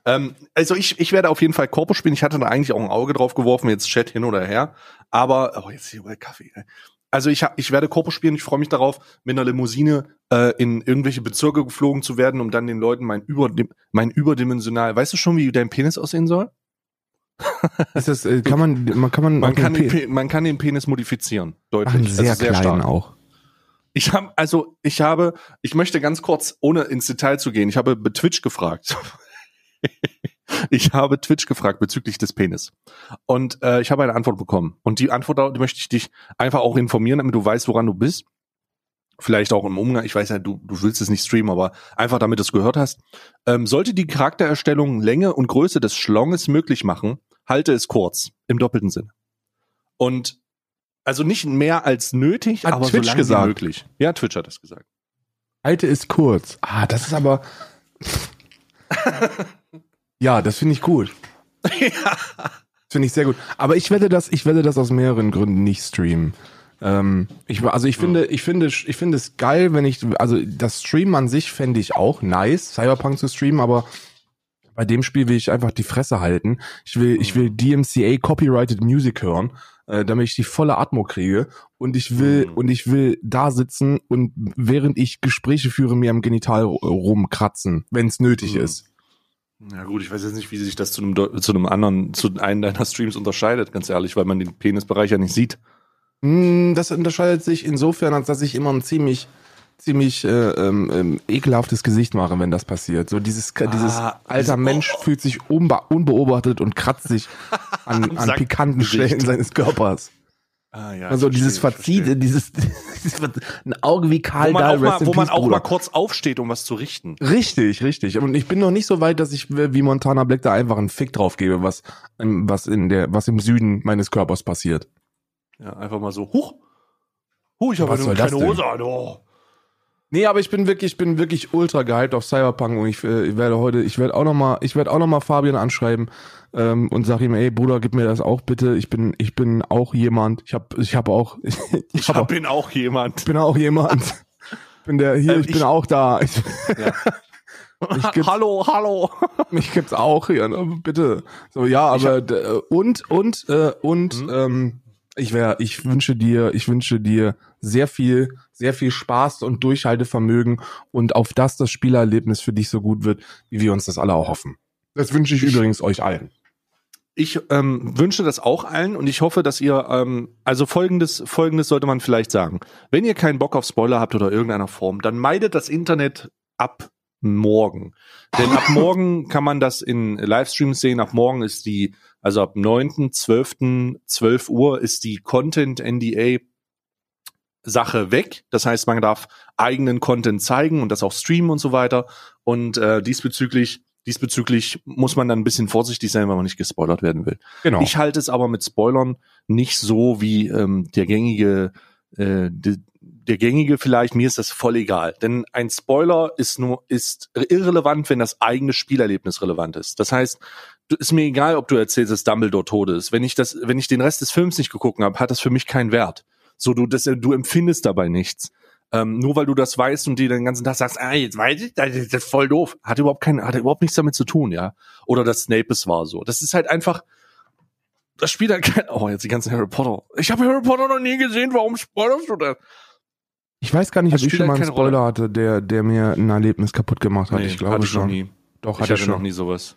ähm, also ich, ich werde auf jeden Fall Corpo spielen. Ich hatte da eigentlich auch ein Auge drauf geworfen, jetzt Chat hin oder her. Aber, oh, jetzt hier über Kaffee. ey. Also ich, hab, ich werde Corpo spielen. Ich freue mich darauf, mit einer Limousine äh, in irgendwelche Bezirke geflogen zu werden, um dann den Leuten mein, überdim mein überdimensional. Weißt du schon, wie dein Penis aussehen soll? <laughs> Ist das, äh, kann man, man kann man, Man kann, den, Pe- man kann den Penis modifizieren. Ach, Deutlich. einen Also sehr, kleinen stark. auch. Ich habe, also ich habe, ich möchte ganz kurz, ohne ins Detail zu gehen, ich habe bei Twitch gefragt. <laughs> ich habe Twitch gefragt bezüglich des Penis. Und äh, ich habe eine Antwort bekommen. Und die Antwort, da möchte ich dich einfach auch informieren, damit du weißt, woran du bist. Vielleicht auch im Umgang, ich weiß ja, du, du willst es nicht streamen, aber einfach damit du es gehört hast. Ähm, sollte die Charaktererstellung Länge und Größe des Schlonges möglich machen, halte es kurz, im doppelten Sinne. Und also nicht mehr als nötig, Hat aber Twitch so lange gesagt. wie möglich. Ja, Twitch hat das gesagt. Alte ist kurz. Ah, das ist aber. <laughs> ja, das finde ich gut. <laughs> Finde ich sehr gut. Aber ich werde das, ich werde das aus mehreren Gründen nicht streamen. Ähm, ich, also ich finde, ich finde, ich finde es geil, wenn ich, also das Streamen an sich fände ich auch nice, Cyberpunk zu streamen, aber bei dem Spiel will ich einfach die Fresse halten. Ich will, ich will DMCA Copyrighted Music hören, äh, damit ich die volle Atmo kriege. Und ich will, Mhm. und ich will da sitzen und während ich Gespräche führe, mir am Genital ru- rumkratzen, wenn es nötig Mhm. ist. Ja gut, ich weiß jetzt nicht, wie sich das zu einem, zu einem anderen, zu einem deiner Streams unterscheidet, ganz ehrlich, weil man den Penisbereich ja nicht sieht. Mm, Das unterscheidet sich insofern, als dass ich immer ein ziemlich, ziemlich äh, ähm, ähm, ekelhaftes Gesicht mache, wenn das passiert. So dieses, dieses Ah, alter dieses- Mensch fühlt sich unbe unbeobachtet und kratzt sich <laughs> an, an pikanten. Stellen seines Körpers. Ah, ja, Also dieses Verzieht, dieses, <laughs> dieses ein Auge wie Karl Wo man Dahl, auch, mal, wo man auch mal kurz aufsteht, um was zu richten. Richtig, richtig. Und ich bin noch nicht so weit, dass ich wie Montana Black da einfach einen Fick drauf gebe, was, ähm, was in der, was im Süden meines Körpers passiert. Ja, einfach mal so, huch, huch, ich habe eine kleine? Hose an, oh. Nee, aber ich bin wirklich, ich bin wirklich ultra gehypt auf Cyberpunk und ich, äh, ich werde heute, ich werde auch noch mal, ich werde auch noch mal Fabian anschreiben ähm, und sag ihm, ey Bruder, gib mir das auch bitte. Ich bin, ich bin auch jemand. Ich habe, ich habe auch, <laughs> ich, Ich hab hab, auch, bin auch jemand. bin auch jemand. bin der hier, Ähm, ich bin ich- auch da. <laughs> Ich, Ja. Ich gibt's- hallo, hallo. mich gibt's auch hier, ne? bitte. So ja, Ich aber d- und und äh, und Mhm. ähm, ich wäre, ich wünsche dir, ich wünsche dir sehr viel, sehr viel Spaß und Durchhaltevermögen und auf das das Spielerlebnis für dich so gut wird, wie wir uns das alle auch hoffen. Das wünsche ich übrigens euch allen. Ich ähm, wünsche das auch allen und ich hoffe, dass ihr, ähm, also folgendes, folgendes sollte man vielleicht sagen. Wenn ihr keinen Bock auf Spoiler habt oder irgendeiner Form, dann meidet das Internet ab morgen. Denn ab <laughs> morgen kann man das in Livestreams sehen. Ab morgen ist die, also ab 9., 12., 12 Uhr ist die Content NDA Sache weg. Das heißt, man darf eigenen Content zeigen und das auch streamen und so weiter. Und äh, diesbezüglich diesbezüglich muss man dann ein bisschen vorsichtig sein, weil man nicht gespoilert werden will. Genau. Ich halte es aber mit Spoilern nicht so wie ähm, der gängige, äh, de, der gängige vielleicht. Mir ist das voll egal, denn ein Spoiler ist nur ist irrelevant, wenn das eigene Spielerlebnis relevant ist. Das heißt, ist mir egal, ob du erzählst, dass Dumbledore tot ist. Wenn ich das, wenn ich den Rest des Films nicht geguckt habe, hat das für mich keinen Wert. So du das, du empfindest dabei nichts. Ähm, nur weil du das weißt und dir den ganzen Tag sagst, ah, jetzt weiß ich, das ist voll doof. Hat überhaupt keinen, hat überhaupt nichts damit zu tun, ja. Oder dass Snape es war so. Das ist halt einfach, das spielt halt kein, oh, jetzt die ganzen Harry Potter. Ich habe Harry Potter noch nie gesehen, warum spoilerst du das? Ich weiß gar nicht, ob Das ich schon spielt mal halt einen Spoiler hatte, der, der mir ein Erlebnis kaputt gemacht hat. Nee, ich glaube hatte schon. noch nie. Doch, Ich hatte hatte ich schon. noch nie sowas.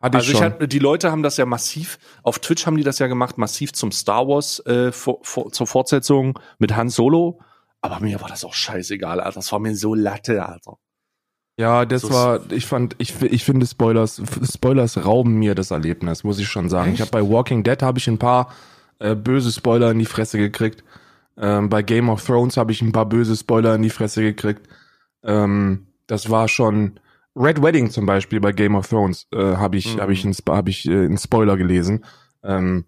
Hatte Also ich ich schon. hatte, die Leute haben das ja massiv, auf Twitch haben die das ja gemacht, massiv zum Star Wars, äh, vor, vor, zur Fortsetzung mit Han Solo. Aber mir war das auch scheißegal, Alter. Das war mir so Latte, Alter. ja, das so war, ich fand, ich, ich finde Spoilers, Spoilers rauben mir das Erlebnis, muss ich schon sagen. Ich Echt? habe bei Walking Dead habe ich ein paar äh, böse Spoiler in die Fresse gekriegt. Ähm, bei Game of Thrones habe ich ein paar böse Spoiler in die Fresse gekriegt. Ähm, das war schon Red Wedding zum Beispiel bei Game of Thrones äh, habe ich Mhm. habe ich einen, hab ich äh, einen Spoiler gelesen. Ähm,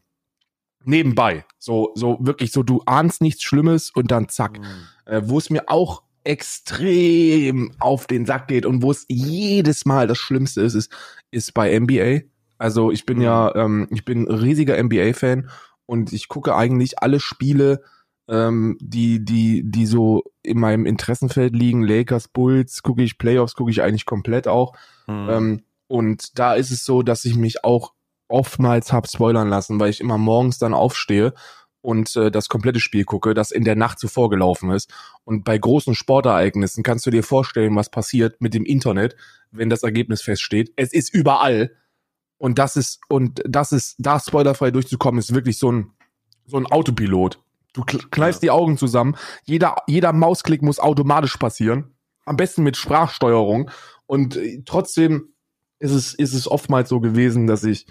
nebenbei, so so wirklich so du ahnst nichts Schlimmes und dann zack, äh, wo es mir auch extrem auf den Sack geht und wo es jedes Mal das Schlimmste ist, ist, ist bei NBA. Also ich bin ja, ähm, ich bin riesiger NBA-Fan und ich gucke eigentlich alle Spiele, ähm, die, die, die so in meinem Interessenfeld liegen. Lakers, Bulls, gucke ich, Playoffs gucke ich eigentlich komplett auch. Mhm. Ähm, und da ist es so, dass ich mich auch oftmals hab spoilern lassen, weil ich immer morgens dann aufstehe und äh, das komplette Spiel gucke, das in der Nacht zuvor gelaufen ist. Und bei großen Sportereignissen kannst du dir vorstellen, was passiert mit dem Internet, wenn das Ergebnis feststeht. Es ist überall. Und das ist, und das ist, da spoilerfrei durchzukommen, ist wirklich so ein, so ein Autopilot. Du kneifst die Augen zusammen. Jeder, jeder Mausklick muss automatisch passieren. Am besten mit Sprachsteuerung. Und äh, trotzdem ist es, ist es oftmals so gewesen, dass ich,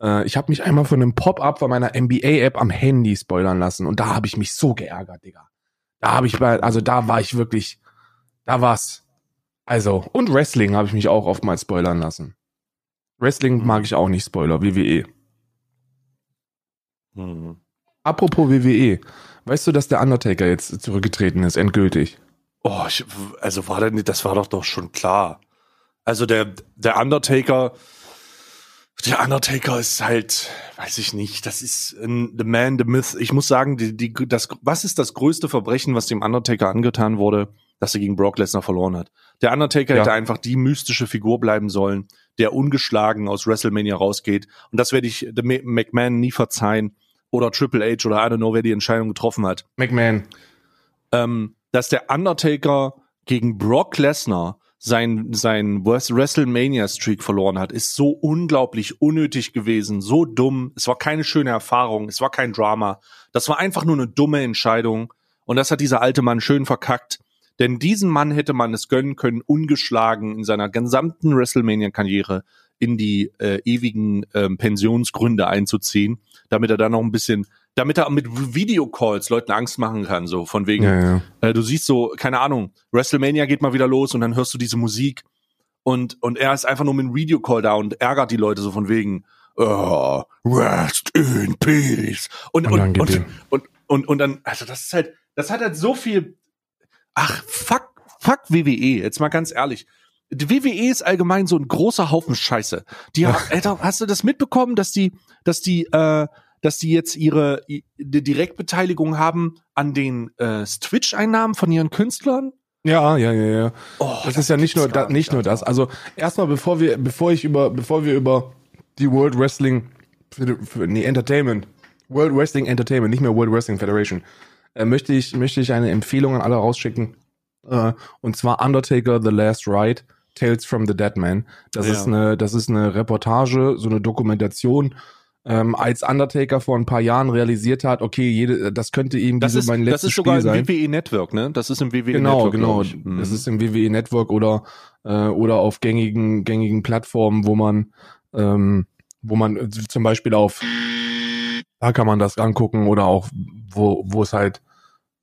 äh, ich habe mich einmal von einem Pop-up von meiner NBA-App am Handy spoilern lassen. Und da habe ich mich so geärgert, Digga. Da habe ich bei, also da war ich wirklich, da war's. Also, und Wrestling habe ich mich auch oftmals spoilern lassen. Wrestling mag ich auch nicht Spoiler, WWE. Mhm. Apropos WWE, weißt du, dass der Undertaker jetzt zurückgetreten ist, endgültig? Oh, ich, also war denn, das war doch doch schon klar. Also der, der Undertaker, der Undertaker ist halt, weiß ich nicht, das ist ein, the man, the myth. Ich muss sagen, die, die, das, was ist das größte Verbrechen, was dem Undertaker angetan wurde, dass er gegen Brock Lesnar verloren hat? Der Undertaker Ja. hätte einfach die mystische Figur bleiben sollen, der ungeschlagen aus WrestleMania rausgeht. Und das werde ich dem McMahon nie verzeihen. Oder Triple H oder I don't know, wer die Entscheidung getroffen hat McMahon. ähm, dass der Undertaker gegen Brock Lesnar sein, sein WrestleMania-Streak verloren hat, ist so unglaublich unnötig gewesen, so dumm. Es war keine schöne Erfahrung, es war kein Drama. Das war einfach nur eine dumme Entscheidung. Und das hat dieser alte Mann schön verkackt. Denn diesen Mann hätte man es gönnen können, ungeschlagen in seiner gesamten WrestleMania-Karriere in die äh, ewigen ähm, Pensionsgründe einzuziehen, damit er dann noch ein bisschen, damit er mit Videocalls Leuten Angst machen kann, so von wegen, Ja, ja. äh, du siehst so, keine Ahnung, WrestleMania geht mal wieder los und dann hörst du diese Musik und, und er ist einfach nur mit einem Videocall da und ärgert die Leute so von wegen, oh, rest in peace. Und, und, und, Unangenehm. und, und, und dann, also das ist halt, das hat halt so viel, ach, fuck, fuck WWE, jetzt mal ganz ehrlich. Die WWE ist allgemein so ein großer Haufen Scheiße. Die, <laughs> Alter, hast du das mitbekommen, dass die, dass die, äh, dass die jetzt ihre die Direktbeteiligung haben an den äh, Twitch-Einnahmen von ihren Künstlern? Ja, ja, ja, ja. Oh, das ist ja nicht nur, da, nicht nur das. Also erstmal, bevor wir, bevor ich über, bevor wir über die World Wrestling, für, für, nee, Entertainment, World Wrestling Entertainment, nicht mehr World Wrestling Federation, äh, möchte ich, möchte ich eine Empfehlung an alle rausschicken. Äh, und zwar Undertaker The Last Ride, Tales from the Dead Man. Das Ja. ist eine, das ist eine Reportage, so eine Dokumentation ähm, als Undertaker vor ein paar Jahren realisiert hat, okay, jede, das könnte ihm Das diese ist, mein das letztes ist sogar Spiel im sein. WWE Network, ne? Das ist im WWE Genau, Network. genau. glaub ich. Mhm. Das ist im WWE Network oder äh, oder auf gängigen gängigen Plattformen, wo man ähm, wo man äh, zum Beispiel auf da kann man das angucken oder auch wo wo es halt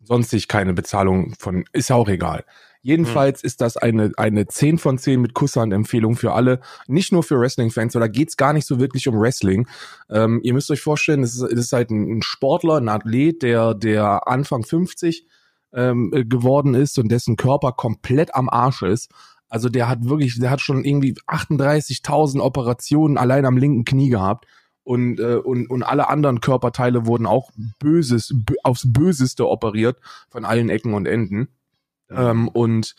sonstig keine Bezahlung von ist ja auch egal. Jedenfalls ist das eine eine 10 von 10 mit Kusshand Empfehlung für alle, nicht nur für Wrestling Fans, oder geht's gar nicht so wirklich um Wrestling. Ähm, ihr müsst euch vorstellen, es ist, es ist halt ein, Sportler, ein Athlet, der der Anfang 50 ähm, äh, geworden ist und dessen Körper komplett am Arsch ist. Also der hat wirklich, der hat schon irgendwie 38.000 Operationen allein am linken Knie gehabt und äh, und und alle anderen Körperteile wurden auch böses bö aufs Böseste operiert von allen Ecken und Enden. Ähm, und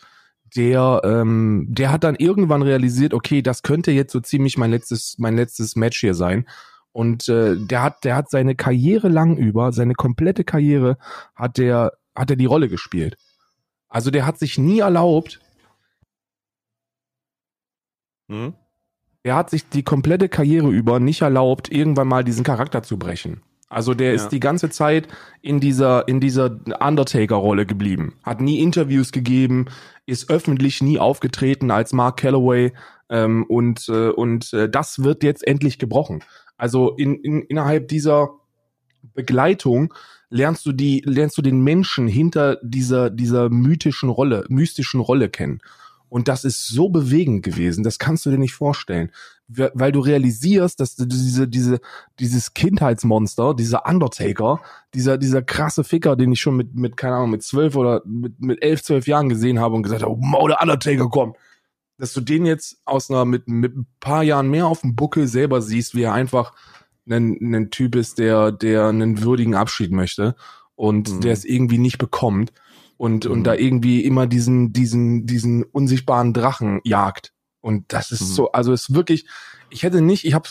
der ähm, der hat dann irgendwann realisiert, okay, das könnte jetzt so ziemlich mein letztes mein letztes Match hier sein. Und äh, der hat der hat seine Karriere lang über, seine komplette Karriere hat der hat er die Rolle gespielt. Also der hat sich nie erlaubt, Mhm. er hat sich die komplette Karriere über nicht erlaubt, irgendwann mal diesen Charakter zu brechen. Also der Ja. ist die ganze Zeit in dieser, in dieser Undertaker-Rolle geblieben. Hat nie Interviews gegeben, ist öffentlich nie aufgetreten als Mark Calloway ähm, und, äh, und äh, das wird jetzt endlich gebrochen. Also in, in, innerhalb dieser Begleitung lernst du die, lernst du den Menschen hinter dieser, dieser mythischen Rolle, mystischen Rolle kennen. Und das ist so bewegend gewesen, das kannst du dir nicht vorstellen. We- Weil du realisierst, dass du diese, diese, dieses Kindheitsmonster, dieser Undertaker, dieser, dieser krasse Ficker, den ich schon mit, mit, keine Ahnung, mit zwölf oder mit, mit elf, zwölf Jahren gesehen habe und gesagt habe, oh, der Undertaker kommt. Dass du den jetzt aus einer, mit, mit ein paar Jahren mehr auf dem Buckel selber siehst, wie er einfach ein, ein Typ ist, der, der einen würdigen Abschied möchte und Mhm. der es irgendwie nicht bekommt und, Mhm. und da irgendwie immer diesen, diesen, diesen unsichtbaren Drachen jagt. Und das ist Mhm. so, also es ist wirklich, ich hätte nicht, ich habe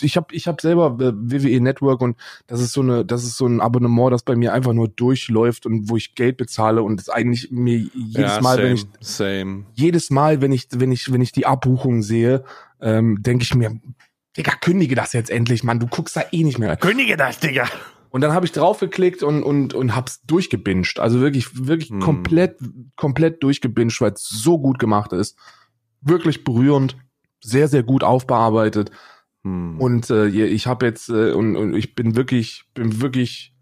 ich hab, ich hab selber äh, WWE Network und das ist so eine, das ist so ein Abonnement, das bei mir einfach nur durchläuft und wo ich Geld bezahle und es eigentlich mir jedes ja, Mal, same, wenn ich same. jedes Mal, wenn ich, wenn ich, wenn ich die Abbuchung sehe, ähm, denke ich mir, Digga, kündige das jetzt endlich, Mann, du guckst da eh nicht mehr. Kündige das, Digga. Und dann habe ich draufgeklickt und, und, und hab's durchgebinged. Also wirklich, wirklich Hm. komplett, komplett durchgebinged, weil es so gut gemacht ist. Wirklich berührend, sehr, sehr gut aufbearbeitet. Hm. Und äh, ich habe jetzt äh, und, und ich bin wirklich, bin wirklich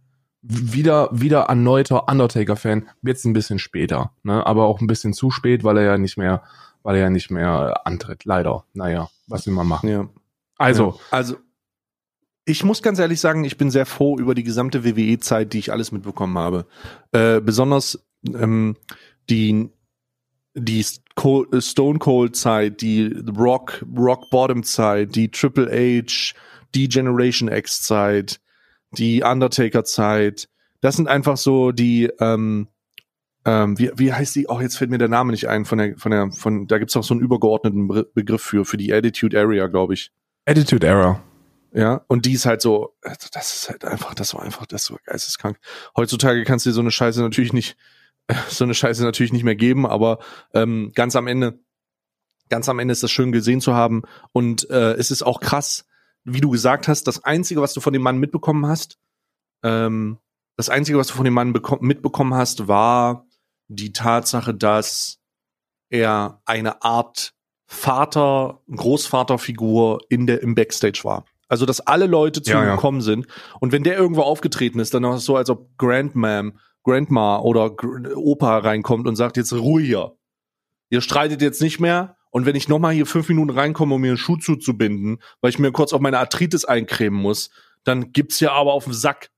wieder, wieder erneuter Undertaker-Fan. Jetzt ein bisschen später, ne? Aber auch ein bisschen zu spät, weil er ja nicht mehr, weil er ja nicht mehr antritt. Leider. Naja, was will man machen? ja. Also, Ja. also ich muss ganz ehrlich sagen, ich bin sehr froh über die gesamte WWE-Zeit, die ich alles mitbekommen habe. Äh, besonders ähm, die die Stone Cold Zeit, die Rock Rock Bottom Zeit, die Triple H, die Generation X Zeit, die Undertaker Zeit. Das sind einfach so die ähm, ähm, wie, wie heißt die? Oh, jetzt fällt mir der Name nicht ein von der von der von da gibt's auch so einen übergeordneten Be- Begriff für für die Attitude Area, glaube ich. Attitude Era. Ja, und die ist halt so, das ist halt einfach, das war einfach, das war geisteskrank. Heutzutage kannst du dir so eine Scheiße natürlich nicht, <laughs> so eine Scheiße natürlich nicht mehr geben, aber ähm, ganz am Ende, ganz am Ende ist das schön gesehen zu haben und äh, es ist auch krass, wie du gesagt hast, das Einzige, was du von dem Mann mitbekommen hast, ähm, das Einzige, was du von dem Mann beko- mitbekommen hast, war die Tatsache, dass er eine Art Vater, Großvaterfigur in der, im Backstage war. Also, dass alle Leute zu Ja, ihm ja. gekommen sind. Und wenn der irgendwo aufgetreten ist, dann war es so, als ob Grandmam, Grandma oder Opa reinkommt und sagt jetzt Ruhe hier. Ihr streitet jetzt nicht mehr. Und wenn ich nochmal hier fünf Minuten reinkomme, um mir einen Schuh zuzubinden, weil ich mir kurz auf meine Arthritis eincremen muss, dann gibt's ja aber auf den Sack.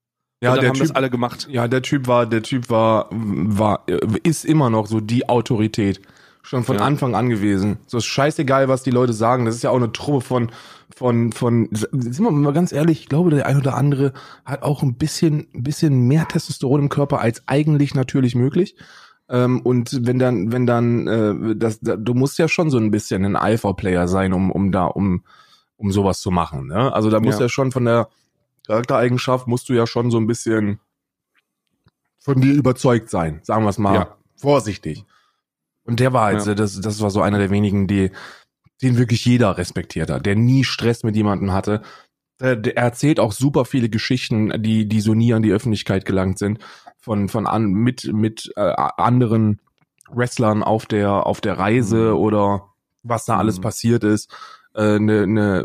Ja, der haben Typ, das alle gemacht. ja, der Typ war, der Typ war, war, ist immer noch so die Autorität. Schon von Ja. Anfang an gewesen. So ist scheißegal, was die Leute sagen. Das ist ja auch eine Truppe von, von, von, sind wir mal ganz ehrlich, ich glaube, der ein oder andere hat auch ein bisschen, ein bisschen mehr Testosteron im Körper als eigentlich natürlich möglich. Ähm, und wenn dann, wenn dann, äh, das, da, du musst ja schon so ein bisschen ein Alpha-Player sein, um, um da, um, um sowas zu machen. Ne? Also da muss Ja. ja schon von der Charaktereigenschaft musst du ja schon so ein bisschen von dir überzeugt sein, sagen wir es mal Ja. vorsichtig. Und der war halt, Ja. das, das war so einer der wenigen, die, den wirklich jeder respektiert hat, der nie Stress mit jemandem hatte, Der, der erzählt auch super viele Geschichten, die, die so nie an die Öffentlichkeit gelangt sind, von, von an, mit, mit äh, anderen Wrestlern auf der, auf der Reise Mhm. oder was da alles Mhm. passiert ist. Äh, ne, ne,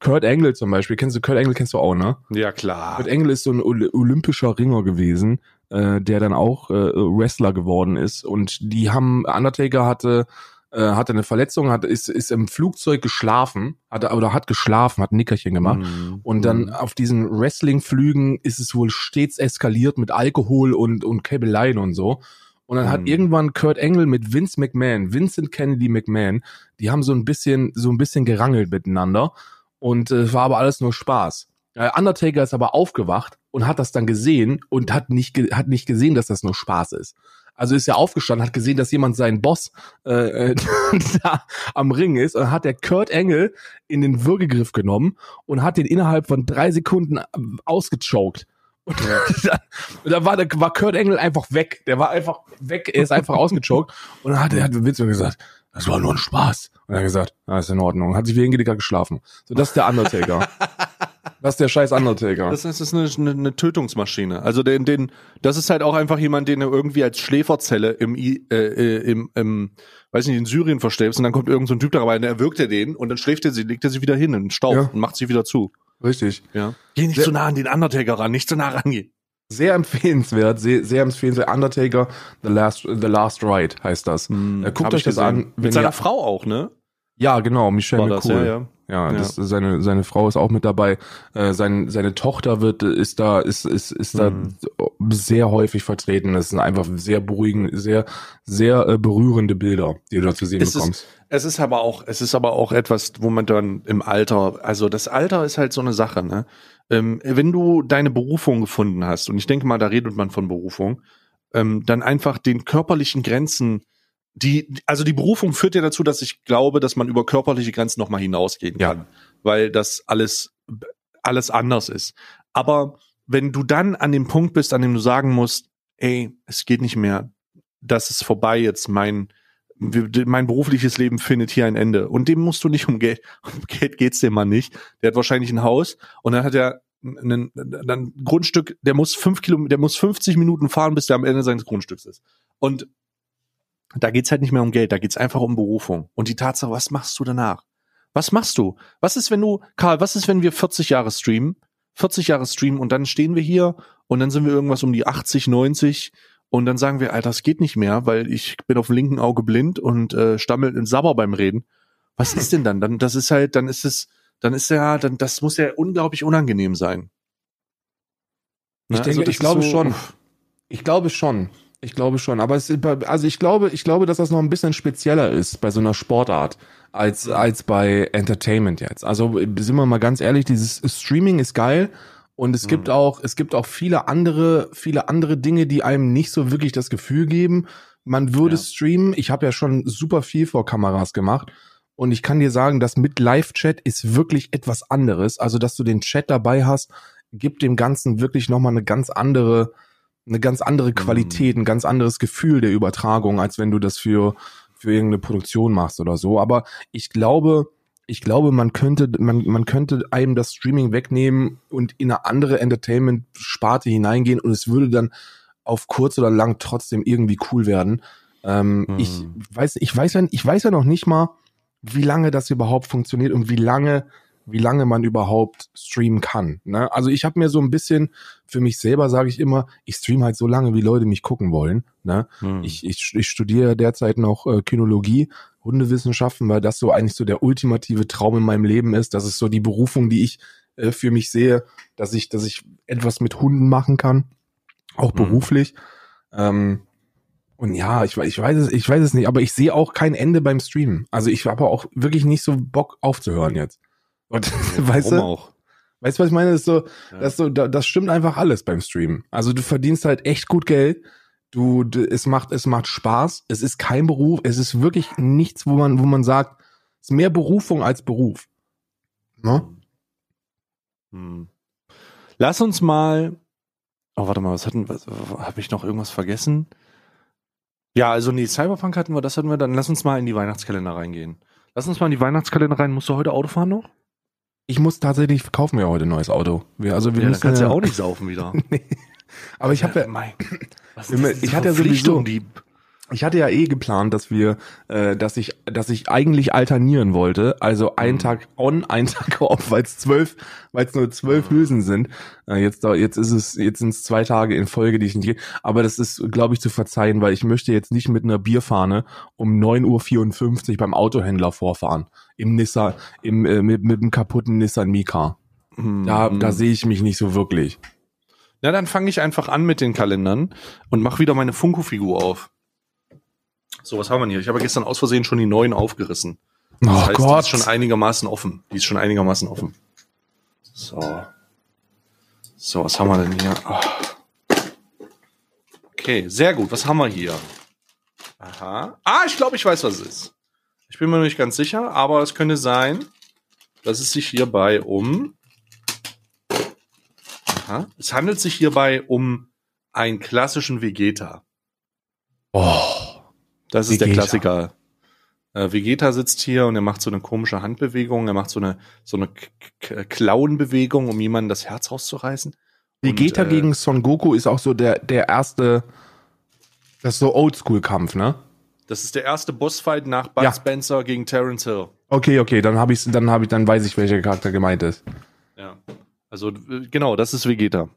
Kurt Angle zum Beispiel, kennst du Kurt Angle kennst du auch, ne? Ja, klar. Kurt Angle ist so ein Ol- olympischer Ringer gewesen, äh, der dann auch äh, Wrestler geworden ist. Und die haben, Undertaker hatte, äh, hatte eine Verletzung, hat, ist, ist im Flugzeug geschlafen, hatte, oder hat geschlafen, hat ein Nickerchen gemacht. Mhm. Und dann Mhm. auf diesen Wrestling-Flügen ist es wohl stets eskaliert mit Alkohol und, und Käbeleien und so. Und dann hat Mhm. irgendwann Kurt Angle mit Vince McMahon, Vincent Kennedy McMahon, die haben so ein bisschen, so ein bisschen gerangelt miteinander. Und äh, es war aber alles nur Spaß. Äh, Undertaker ist aber aufgewacht und hat das dann gesehen und hat nicht, hat nicht gesehen, dass das nur Spaß ist. Also ist er aufgestanden, hat gesehen, dass jemand seinen Boss äh, äh, <laughs> da am Ring ist und hat der Kurt Engel in den Würgegriff genommen und hat den innerhalb von drei Sekunden ähm, ausgechoked. Und dann, und dann war, der, war Kurt Engel einfach weg. Der war einfach weg. Er ist einfach ausgechoked. Und dann hat er hat Vince gesagt, das war nur ein Spaß. Und er hat gesagt, ja, ist in Ordnung. Hat sich wie ein Gedicker geschlafen. So, das ist der Undertaker. <laughs> das ist der scheiß Undertaker. Das das ist eine, eine, eine Tötungsmaschine. Also den, den, das ist halt auch einfach jemand, den du irgendwie als Schläferzelle im, äh, äh, im, im, weiß nicht, in Syrien verstellst und dann kommt irgend so ein Typ da rein, der erwürgt er den und dann schläft er sie, legt er sie wieder hin in den Staub Ja. und macht sie wieder zu. Richtig. Ja. Geh nicht zu nah an den Undertaker ran, nicht zu nah rangehen. Sehr empfehlenswert, sehr, sehr empfehlenswert. Undertaker, The Last, The Last Ride heißt das. Hm, Äh, guckt euch das gesehen. an, Mit seiner ihr- Frau auch, ne? Ja, genau, Michelle War das, McCool. ja, ja. Ja, Ja. Das, seine, seine Frau ist auch mit dabei. Äh, sein, seine Tochter wird, ist da, ist, ist, ist da Mhm. sehr häufig vertreten. Das sind einfach sehr beruhigend, sehr, sehr äh, berührende Bilder, die du da zu sehen Es bekommst. ist, es ist aber auch, es ist aber auch etwas, wo man dann im Alter, also das Alter ist halt so eine Sache, ne? Ähm, wenn du deine Berufung gefunden hast, und ich denke mal, da redet man von Berufung, ähm, dann einfach den körperlichen Grenzen, die, also die Berufung führt ja dazu, dass ich glaube, dass man über körperliche Grenzen nochmal hinausgehen Ja. kann, weil das alles, alles anders ist. Aber wenn du dann an dem Punkt bist, an dem du sagen musst, ey, es geht nicht mehr, das ist vorbei jetzt, mein, mein berufliches Leben findet hier ein Ende. Und dem musst du nicht um Geld, <laughs> um Geld geht's dem Mann nicht. Der hat wahrscheinlich ein Haus und dann hat er ein, ein Grundstück, der muss fünf Kilometer, der muss 50 Minuten fahren, bis der am Ende seines Grundstücks ist. Und da geht's halt nicht mehr um Geld, da geht's einfach um Berufung. Und die Tatsache, was machst du danach? Was machst du? Was ist, wenn du, Karl, was ist, wenn wir 40 Jahre streamen? 40 Jahre streamen und dann stehen wir hier und dann sind wir irgendwas um die 80, 90 und dann sagen wir, Alter, das geht nicht mehr, weil ich bin auf dem linken Auge blind und äh, stammelt in Sabber beim Reden. Was ist denn dann? Dann, das ist halt, dann ist es, dann ist ja, dann, das muss ja unglaublich unangenehm sein. Ich Ne? denke, Also ich glaube so- schon. Ich glaube schon. Ich glaube schon. Aber es, also ich glaube, ich glaube, dass das noch ein bisschen spezieller ist bei so einer Sportart als, als bei Entertainment jetzt. Also sind wir mal ganz ehrlich, dieses Streaming ist geil. Und es gibt Mhm. auch, es gibt auch viele andere, viele andere Dinge, die einem nicht so wirklich das Gefühl geben, man würde Ja. streamen. Ich habe ja schon super viel vor Kameras gemacht. Und ich kann dir sagen, dass mit Live-Chat ist wirklich etwas anderes. Also, dass du den Chat dabei hast, gibt dem Ganzen wirklich nochmal eine ganz andere, eine ganz andere Qualität, ein ganz anderes Gefühl der Übertragung, als wenn du das für, für irgendeine Produktion machst oder so. Aber ich glaube, ich glaube, man könnte, man, man könnte einem das Streaming wegnehmen und in eine andere Entertainment-Sparte hineingehen und es würde dann auf kurz oder lang trotzdem irgendwie cool werden. Ähm, Hm. Ich weiß, ich weiß ich weiß ja noch nicht mal, wie lange das überhaupt funktioniert und wie lange, wie lange man überhaupt streamen kann. Ne? Also ich habe mir so ein bisschen für mich selber sage ich immer, ich stream halt so lange, wie Leute mich gucken wollen. Ne? Hm. Ich, ich, ich studiere derzeit noch äh, Kinologie, Hundewissenschaften, weil das so eigentlich so der ultimative Traum in meinem Leben ist. Das ist so die Berufung, die ich äh, für mich sehe, dass ich, dass ich etwas mit Hunden machen kann, auch Mhm. beruflich. Ähm, und ja, ich, ich weiß es, ich weiß es nicht, aber ich sehe auch kein Ende beim Streamen. Also ich habe auch wirklich nicht so Bock aufzuhören jetzt. Und <laughs> weißt Warum du, auch? weißt du, was ich meine? Das ist so, Ja. das, ist so da, das stimmt einfach alles beim Streamen. Also du verdienst halt echt gut Geld. Du, es macht, es macht Spaß. Es ist kein Beruf. Es ist wirklich nichts, wo man, wo man sagt, es ist mehr Berufung als Beruf. Ne? Hm. Lass uns mal. Oh, warte mal, was hatten wir? Habe ich noch irgendwas vergessen? Ja, also nee, Cyberpunk hatten wir, das hatten wir. Dann lass uns mal in die Weihnachtskalender reingehen. Lass uns mal in die Weihnachtskalender rein. Musst du heute Auto fahren noch? Ich muss tatsächlich, kaufen wir heute ein neues Auto. Wir, also wir Ja, dann müssen kannst du ja, ja auch nicht saufen wieder. <laughs> aber ich habe ja, mein, was ist das, ich hatte ja sowieso- die Ich hatte ja eh geplant, dass wir, äh, dass ich, dass ich eigentlich alternieren wollte. Also ein Mhm. Tag on, ein <laughs> Tag off, weil es zwölf, weil es nur zwölf Hülsen sind. Äh, jetzt, da- jetzt ist es, jetzt sind es zwei Tage in Folge, die ich nicht gehe. Aber das ist, glaube ich, zu verzeihen, weil ich möchte jetzt nicht mit einer Bierfahne um 9.54 Uhr beim Autohändler vorfahren. Im Nissan, im, äh, mit, mit einem kaputten Nissan Mika. Da, Mhm. da sehe ich mich nicht so wirklich. Na, dann fange ich einfach an mit den Kalendern und mach wieder meine Funko-Figur auf. So, was haben wir hier? Ich habe gestern aus Versehen schon die neuen aufgerissen. Das Oh heißt, die Gott. ist schon einigermaßen offen. Die ist schon einigermaßen offen. So. So, was haben wir denn hier? Ah. Okay, sehr gut. Was haben wir hier? Aha. Ah, ich glaube, ich weiß, was es ist. Ich bin mir noch nicht ganz sicher, aber es könnte sein, dass es sich hierbei um Aha. Es handelt sich hierbei um einen klassischen Vegeta. oh. Das ist der Vegeta. Klassiker. Äh, Vegeta sitzt hier und er macht so eine komische Handbewegung, er macht so eine so eine Klauenbewegung, um jemandem das Herz rauszureißen. Vegeta Und, äh, gegen Son Goku ist auch so der, der erste, das ist so Oldschool-Kampf, ne? Das ist der erste Bossfight nach Bud Ja. Spencer gegen Terence Hill. Okay, okay, dann habe ich, dann habe ich, dann weiß ich, welcher Charakter gemeint ist. Ja. Also äh, genau, das ist Vegeta.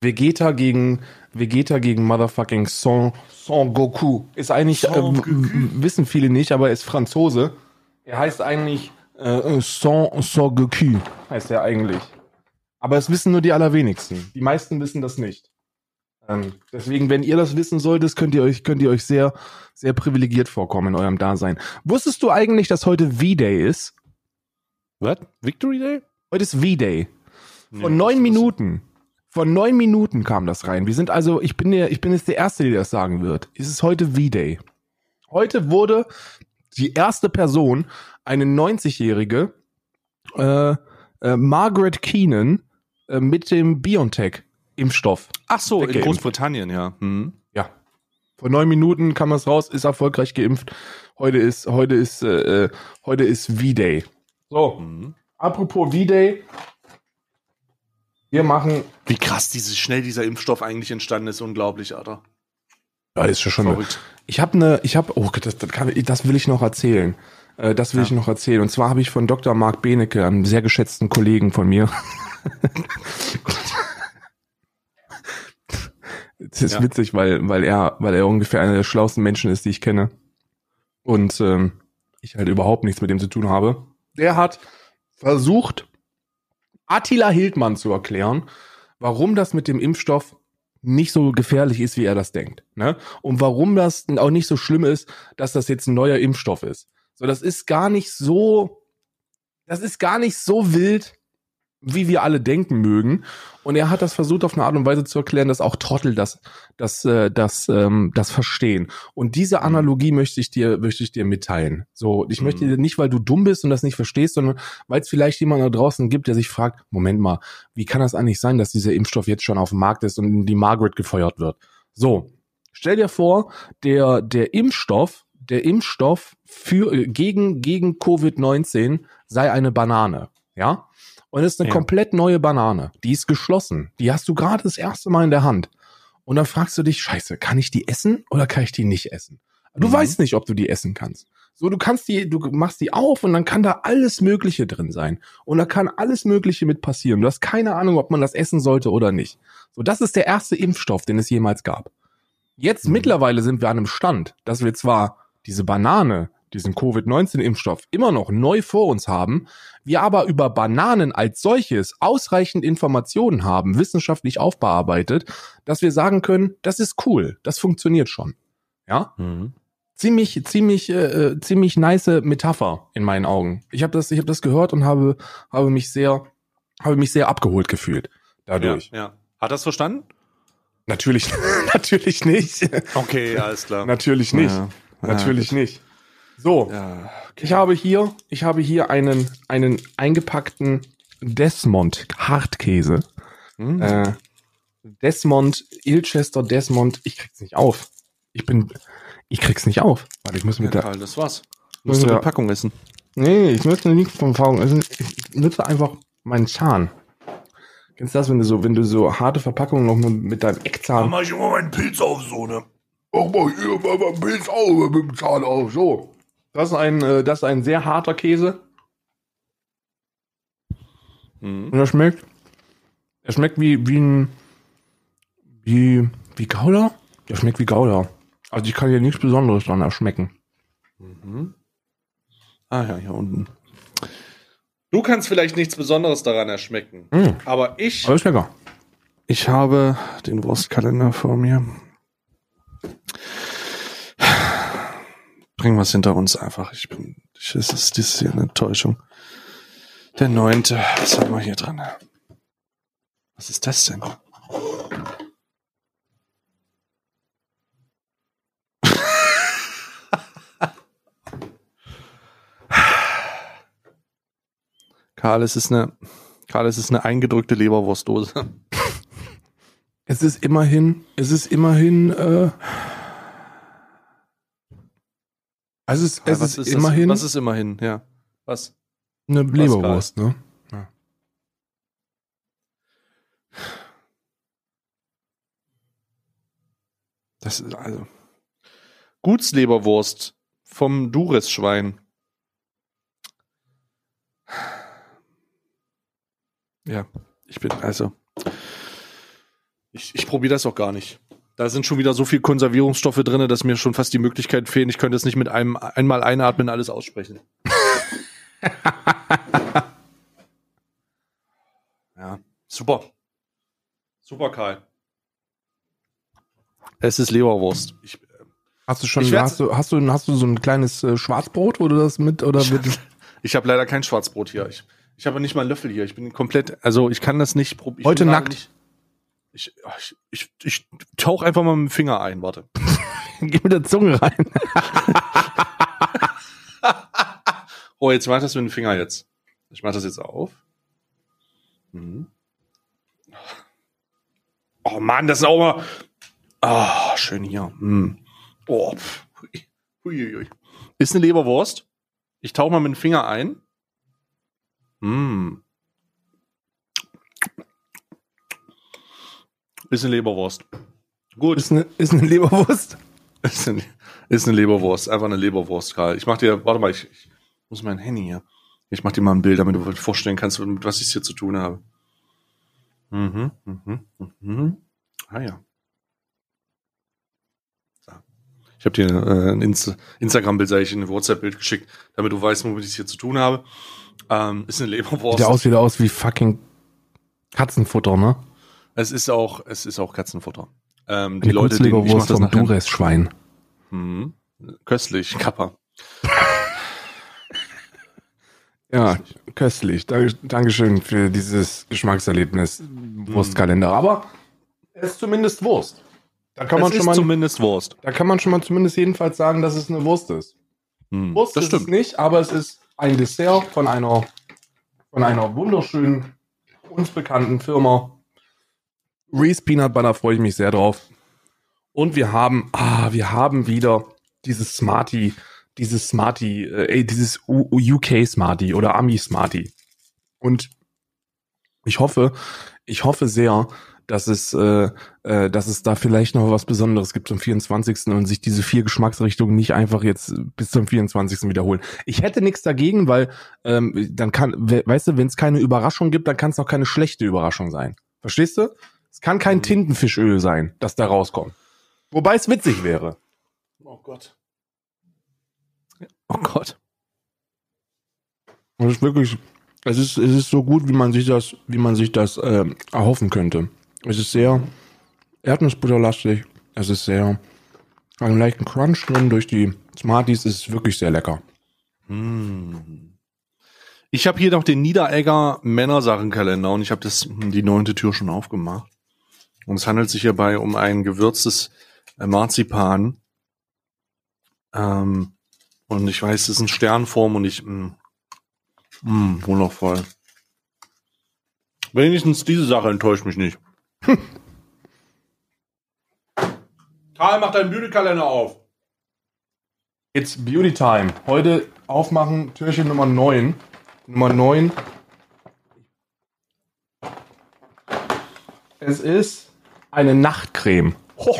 Vegeta gegen, Vegeta gegen Motherfucking Son, Son Goku ist eigentlich, äh, w- wissen viele nicht, aber er ist Franzose. Er heißt eigentlich äh, Son, Son Goku, heißt er eigentlich. Aber es wissen nur die allerwenigsten. Die meisten wissen das nicht. Ähm, deswegen, wenn ihr das wissen solltet, könnt ihr euch, könnt ihr euch sehr, sehr privilegiert vorkommen in eurem Dasein. Wusstest du eigentlich, dass heute V-Day ist? Was? Victory Day? Heute ist V-Day. Das neun Minuten. Vor neun Minuten kam das rein. Wir sind also, ich bin der, ich bin jetzt der Erste, der das sagen wird. Es ist heute V-Day. Heute wurde die erste Person, eine 90-jährige, äh, äh, Margaret Keenan, äh, mit dem BioNTech-Impfstoff. Ach so, in. Großbritannien, ja. Hm. Ja. Vor neun Minuten kam das raus, ist erfolgreich geimpft. Heute ist, heute ist, äh, äh, heute ist V-Day. So, Hm. apropos V-Day. Wir machen Wie krass dieses schnell dieser Impfstoff eigentlich entstanden ist, unglaublich, Alter. Ja, ist schon Verrückt. Ich habe eine, ich habe, oh Gott, das, das, kann, das will ich noch erzählen. Äh, Das will Ja. ich noch erzählen. Und zwar habe ich von Dr. Marc Benecke, einem sehr geschätzten Kollegen von mir. <laughs> Das ist Ja. witzig, weil, weil er, weil er ungefähr einer der schlauesten Menschen ist, die ich kenne. Und ähm, ich halt überhaupt nichts mit dem zu tun habe. Der hat versucht, Attila Hildmann zu erklären, warum das mit dem Impfstoff nicht so gefährlich ist, wie er das denkt. Ne? Und warum das auch nicht so schlimm ist, dass das jetzt ein neuer Impfstoff ist. So, das ist gar nicht so, das ist gar nicht so wild, wie wir alle denken mögen. Und er hat das versucht auf eine Art und Weise zu erklären, dass auch Trottel das, das, äh, das, ähm, das verstehen. Und diese Analogie möchte ich dir, möchte ich dir mitteilen. So, ich Mhm. möchte dir nicht, weil du dumm bist und das nicht verstehst, sondern weil es vielleicht jemand da draußen gibt, der sich fragt, Moment mal, wie kann das eigentlich sein, dass dieser Impfstoff jetzt schon auf dem Markt ist und die Margaret gefeuert wird? So, stell dir vor, der, der Impfstoff, der Impfstoff für, äh, gegen, gegen Covid-19 sei eine Banane. Ja? Und es ist eine Ja. komplett neue Banane. Die ist geschlossen. Die hast du gerade das erste Mal in der Hand. Und dann fragst du dich, scheiße, kann ich die essen oder kann ich die nicht essen? Du Mhm. weißt nicht, ob du die essen kannst. So, du kannst die, du machst die auf und dann kann da alles Mögliche drin sein. Und da kann alles Mögliche mit passieren. Du hast keine Ahnung, ob man das essen sollte oder nicht. So, das ist der erste Impfstoff, den es jemals gab. Jetzt Mhm. mittlerweile sind wir an einem Stand, dass wir zwar diese Banane, diesen Covid-19-Impfstoff immer noch neu vor uns haben, wir aber über Bananen als solches ausreichend Informationen haben, wissenschaftlich aufbearbeitet, dass wir sagen können, das ist cool, das funktioniert schon. Ja? Mhm. ziemlich, ziemlich, äh, äh, ziemlich nice Metapher in meinen Augen. Ich habe das, ich habe das gehört und habe, habe mich sehr, habe mich sehr abgeholt gefühlt dadurch. Ja, ja. Hat das verstanden? Natürlich, <laughs> natürlich nicht, Okay, alles klar. natürlich nicht, Ja, ja, natürlich nicht. So, Ja, okay. ich habe hier, ich habe hier einen, einen eingepackten Desmond Hartkäse. Hm. Äh, Desmond, Ilchester Desmond, ich krieg's nicht auf. Ich bin, ich krieg's nicht auf. Warte, ich muss mit ja, der, das war's. Muss Musst du eine Packung essen. Nee, ich nutze nichts vom Faulen. Also ich nutze einfach meinen Zahn. Kennst du das, wenn du so, wenn du so harte Verpackungen noch mit, mit deinem Eckzahn. mach ich immer meinen Pilz auf, so, ne? Mach mal hier mal beim Pilz auf, mit dem Zahn auf. So. Das ist ein, äh, das ist ein sehr harter Käse. Mhm. Und er schmeckt. Er schmeckt wie, wie ein. Wie. Wie Gouda? Der schmeckt wie Gouda. Also ich kann hier nichts Besonderes dran erschmecken. Ah ja, hier unten. Du kannst vielleicht nichts Besonderes daran erschmecken. Mm. Aber ich, Aber ist lecker. ich habe den Wurstkalender vor mir. Bringen wir es hinter uns einfach. Ich bin, ich, es ist, das ist hier eine Enttäuschung. Der neunte, was haben wir hier dran? Was ist das denn? <laughs> Karl, es ist eine, Karl, es ist eine eingedrückte Leberwurstdose. Es ist immerhin, es ist immerhin, äh, also es, es was ist, das? immerhin Was ist immerhin, ja. Was? eine Leberwurst, ne? Das ist also. Gutsleberwurst vom Dures-Schwein. Ja, ich bin, also. Ich, ich probiere das auch gar nicht. Da sind schon wieder so viel Konservierungsstoffe drin, dass mir schon fast die Möglichkeit fehlen. Ich könnte es nicht mit einem einmal einatmen alles aussprechen. <laughs> ja, super. Super, Karl. Es ist Leberwurst. Ich, Hast du schon, Ich hast du, hast du, hast du so ein kleines äh, Schwarzbrot, wo du das mit, oder wird, Ich habe <laughs> leider kein Schwarzbrot hier. Ich, ich habe nicht mal einen Löffel hier. Ich bin komplett, also ich kann das nicht probieren. Heute nackt. Nicht, ich, ich, ich, ich tauch einfach mal mit dem Finger ein, warte. <laughs> geh mit der Zunge rein. <laughs> Oh, jetzt mach ich das mit dem Finger jetzt. Ich mach das jetzt auf. Mhm. Oh Mann, das ist auch mal. Ah, schön hier. Mhm. Oh. Ist eine Leberwurst. Ich tauche mal mit dem Finger ein. Mm. Ist eine Leberwurst. Gut. Ist eine, ist eine Leberwurst. <laughs> Ist eine, ist eine Leberwurst. Einfach eine Leberwurst, Karl. Ich mach dir, warte mal, ich, ich muss mein Handy hier. Ich mach dir mal ein Bild, damit du dir vorstellen kannst, mit was ich hier zu tun habe. Mhm, mhm, mhm. Ah ja. So. Ich habe dir äh, ein Insta Instagram-Bild, sag ich, ein WhatsApp-Bild geschickt, damit du weißt, womit ich es hier zu tun habe. Ähm, ist eine Leberwurst. Sieht aus wieder aus wie fucking Katzenfutter, ne? Es ist auch, es ist auch Katzenfutter. Ähm, die Leute, denen, ich mach das vom nachher. Dures-Schwein. Mhm. Köstlich, Kappa. <laughs> Ja, köstlich. Dank- Dankeschön für dieses Geschmackserlebnis. Wurstkalender. Aber es ist zumindest Wurst. Da kann, man es schon ist mal, zumindest Wurst. da kann man schon mal zumindest jedenfalls sagen, dass es eine Wurst ist. Hm, Wurst das ist es stimmt. nicht, aber es ist ein Dessert von einer, von einer wunderschönen, uns bekannten Firma. Reese Peanut Butter freue ich mich sehr drauf. Und wir haben, ah, wir haben wieder dieses Smarty, dieses Smarty, äh, dieses UK Smarty oder Ami Smarty. Und ich hoffe, ich hoffe sehr, dass es, äh, äh, dass es da vielleicht noch was Besonderes gibt zum 24. und sich diese vier Geschmacksrichtungen nicht einfach jetzt bis zum 24. wiederholen. Ich hätte nichts dagegen, weil ähm, dann kann, we weißt du, wenn es keine Überraschung gibt, dann kann es auch keine schlechte Überraschung sein. Verstehst du? Es kann kein Mhm. Tintenfischöl sein, das da rauskommt. Wobei es witzig wäre. Oh Gott. Oh Gott. Es ist wirklich, es ist, es ist so gut, wie man sich das, wie man sich das ähm, erhoffen könnte. Es ist sehr erdnussbutterlastig. Es ist sehr, einen leichten Crunch drin durch die Smarties. Es ist wirklich sehr lecker. Hm. Ich habe hier noch den Niederegger Männersachenkalender und ich habe das die neunte Tür schon aufgemacht. Und es handelt sich hierbei um ein gewürztes äh, Marzipan. Ähm, und ich weiß, es ist in Sternform und ich mh, mh, wundervoll. Wenigstens diese Sache enttäuscht mich nicht. <laughs> Karl, mach deinen Bühnenkalender auf. It's Beauty Time. Heute aufmachen, Türchen Nummer 9. Nummer 9. Es ist eine Nachtcreme. Ho.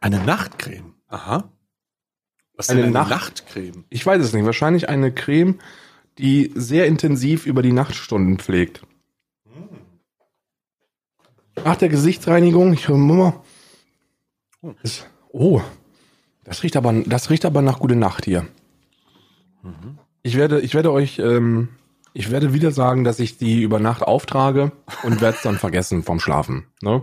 Eine Nachtcreme. Aha. Was Eine denn eine Nacht- Nachtcreme? Ich weiß es nicht. Wahrscheinlich eine Creme, die sehr intensiv über die Nachtstunden pflegt. Nach der Gesichtsreinigung, ich höre immer. Es- Oh, das riecht aber, das riecht aber nach gute Nacht hier. Ich werde, ich werde euch, ähm, ich werde wieder sagen, dass ich die über Nacht auftrage und werde es dann vergessen vom Schlafen. Ne?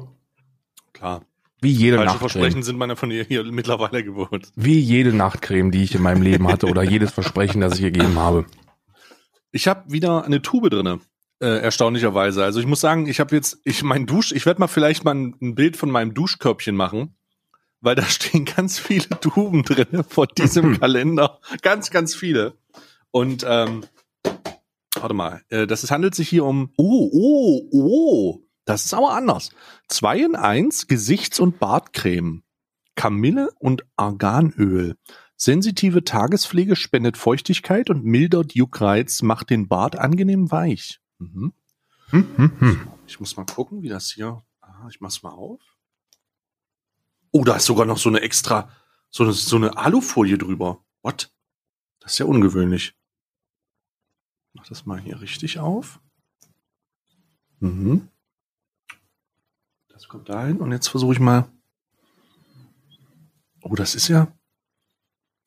Klar. Wie jede Falsche Nachtcreme. Versprechen sind meiner von ihr hier mittlerweile gewohnt. Wie jede Nachtcreme, die ich in meinem Leben hatte oder jedes Versprechen, das ich gegeben habe. Ich habe wieder eine Tube drinne. Äh, erstaunlicherweise. Also ich muss sagen, ich habe jetzt, ich mein Dusch, ich werde mal vielleicht mal ein, ein Bild von meinem Duschkörbchen machen, weil da <laughs> stehen ganz viele Tuben drinne von diesem <laughs> Kalender. Ganz, ganz viele. Und ähm, warte mal, äh, das es handelt sich hier um. Oh, oh, oh. Das ist aber anders. 2 in 1 Gesichts- und Bartcreme. Kamille und Arganöl. Sensitive Tagespflege spendet Feuchtigkeit und mildert Juckreiz, macht den Bart angenehm weich. Mhm. Hm, hm, hm. Ich muss mal gucken, wie das hier. Ah, ich mach's mal auf. Oh, da ist sogar noch so eine extra, so eine, so eine Alufolie drüber. What? Das ist ja ungewöhnlich. Mach das mal hier richtig auf. Mhm. Das kommt dahin und jetzt versuche ich mal. Oh, das ist ja.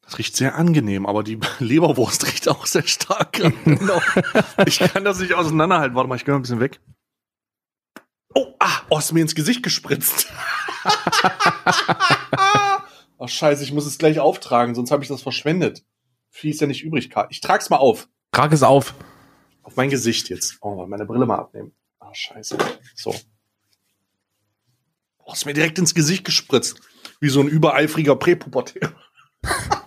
Das riecht sehr angenehm, aber die <laughs> Leberwurst riecht auch sehr stark. noch. <laughs> ich kann das nicht auseinanderhalten. Warte mal, ich gehe mal ein bisschen weg. Oh, ah, oh, ist mir ins Gesicht gespritzt. <laughs> oh, scheiße, ich muss es gleich auftragen, sonst habe ich das verschwendet. Viel ist ja nicht übrig, Karl. Ich trag's mal auf. Trag es auf. Auf mein Gesicht jetzt. Oh, meine Brille mal abnehmen. Ah, scheiße. So. Oh, ist mir direkt ins Gesicht gespritzt. Wie so ein übereifriger Präpubertär. <laughs>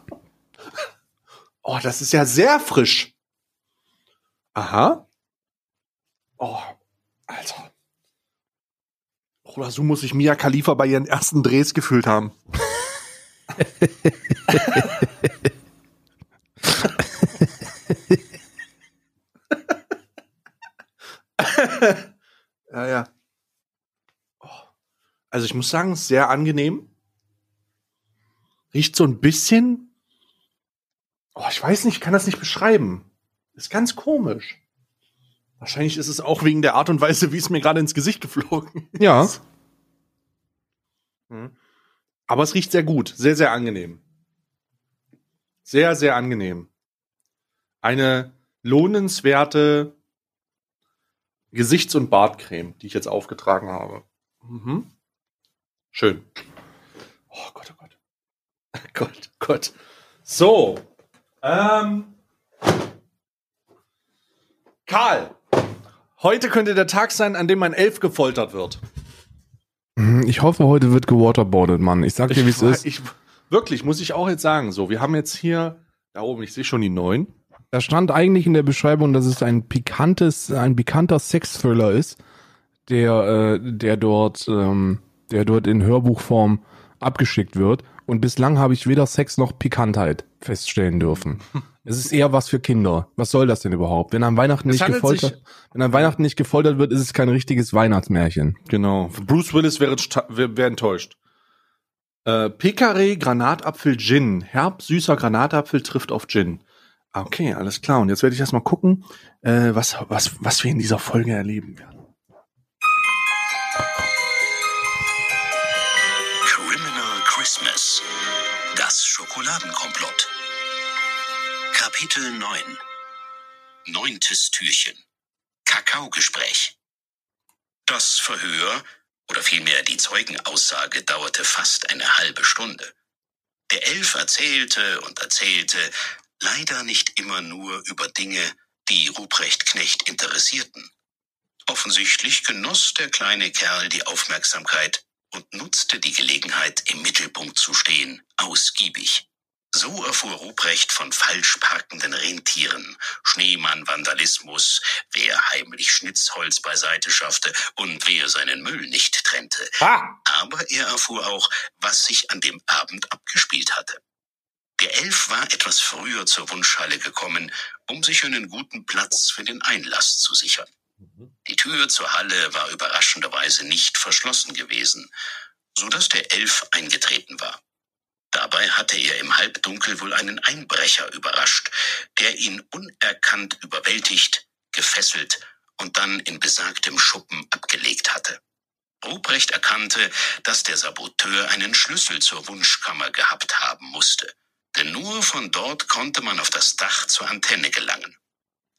oh, das ist ja sehr frisch. Aha. Oh, Alter. Oder so muss sich Mia Khalifa bei ihren ersten Drehs gefühlt haben. <laughs> <laughs> ja, ja. Also ich muss sagen, sehr angenehm. Riecht so ein bisschen. Oh, ich weiß nicht, ich kann das nicht beschreiben. Ist ganz komisch. Wahrscheinlich ist es auch wegen der Art und Weise, wie es mir gerade ins Gesicht geflogen ist. Ja. Mhm. Aber es riecht sehr gut, sehr, sehr angenehm. Sehr, sehr angenehm. Eine lohnenswerte Gesichts- und Bartcreme, die ich jetzt aufgetragen habe. Mhm. Schön. Oh Gott, oh Gott. <laughs> Gott, Gott. So. Ähm. Karl. Heute könnte der Tag sein, an dem ein Elf gefoltert wird. Hm, Ich hoffe, heute wird gewaterboardet, Mann. Ich sag dir, wie es ist. Ich, wirklich, muss ich auch jetzt sagen. So, wir haben jetzt hier, da oben, ich sehe schon die neun. Da stand eigentlich in der Beschreibung, dass es ein pikantes, ein pikanter Sex-Thriller ist, der, äh, der dort, ähm, der dort in Hörbuchform abgeschickt wird. Und bislang habe ich weder Sex noch Pikantheit feststellen dürfen. <laughs> Es ist eher was für Kinder. Was soll das denn überhaupt? Wenn an Weihnachten Es nicht gefoltert, sich- wenn an Weihnachten nicht gefoltert wird, ist es kein richtiges Weihnachtsmärchen. Genau. Bruce Willis wäre, sta- wär, wär enttäuscht. Äh, Pekare Granatapfel Gin. Herb, süßer Granatapfel trifft auf Gin. Okay, alles klar. Und jetzt werde ich erstmal gucken, äh, was, was, was wir in dieser Folge erleben werden. Schokoladenkomplott. Kapitel 9. Neuntes Türchen. Kakaogespräch. Das Verhör, oder vielmehr die Zeugenaussage, dauerte fast eine halbe Stunde. Der Elf erzählte und erzählte, leider nicht immer nur über Dinge, die Ruprecht Knecht interessierten. Offensichtlich genoss der kleine Kerl die Aufmerksamkeit und nutzte die Gelegenheit, im Mittelpunkt zu stehen, ausgiebig. So erfuhr Ruprecht von falsch parkenden Rentieren, Schneemann-Vandalismus, wer heimlich Schnitzholz beiseite schaffte und wer seinen Müll nicht trennte. Aber er erfuhr auch, was sich an dem Abend abgespielt hatte. Der Elf war etwas früher zur Wunschhalle gekommen, um sich einen guten Platz für den Einlass zu sichern. Die Tür zur Halle war überraschenderweise nicht verschlossen gewesen, so dass der Elf eingetreten war. Dabei hatte er im Halbdunkel wohl einen Einbrecher überrascht, der ihn unerkannt überwältigt, gefesselt und dann in besagtem Schuppen abgelegt hatte. Ruprecht erkannte, dass der Saboteur einen Schlüssel zur Wunschkammer gehabt haben musste, denn nur von dort konnte man auf das Dach zur Antenne gelangen.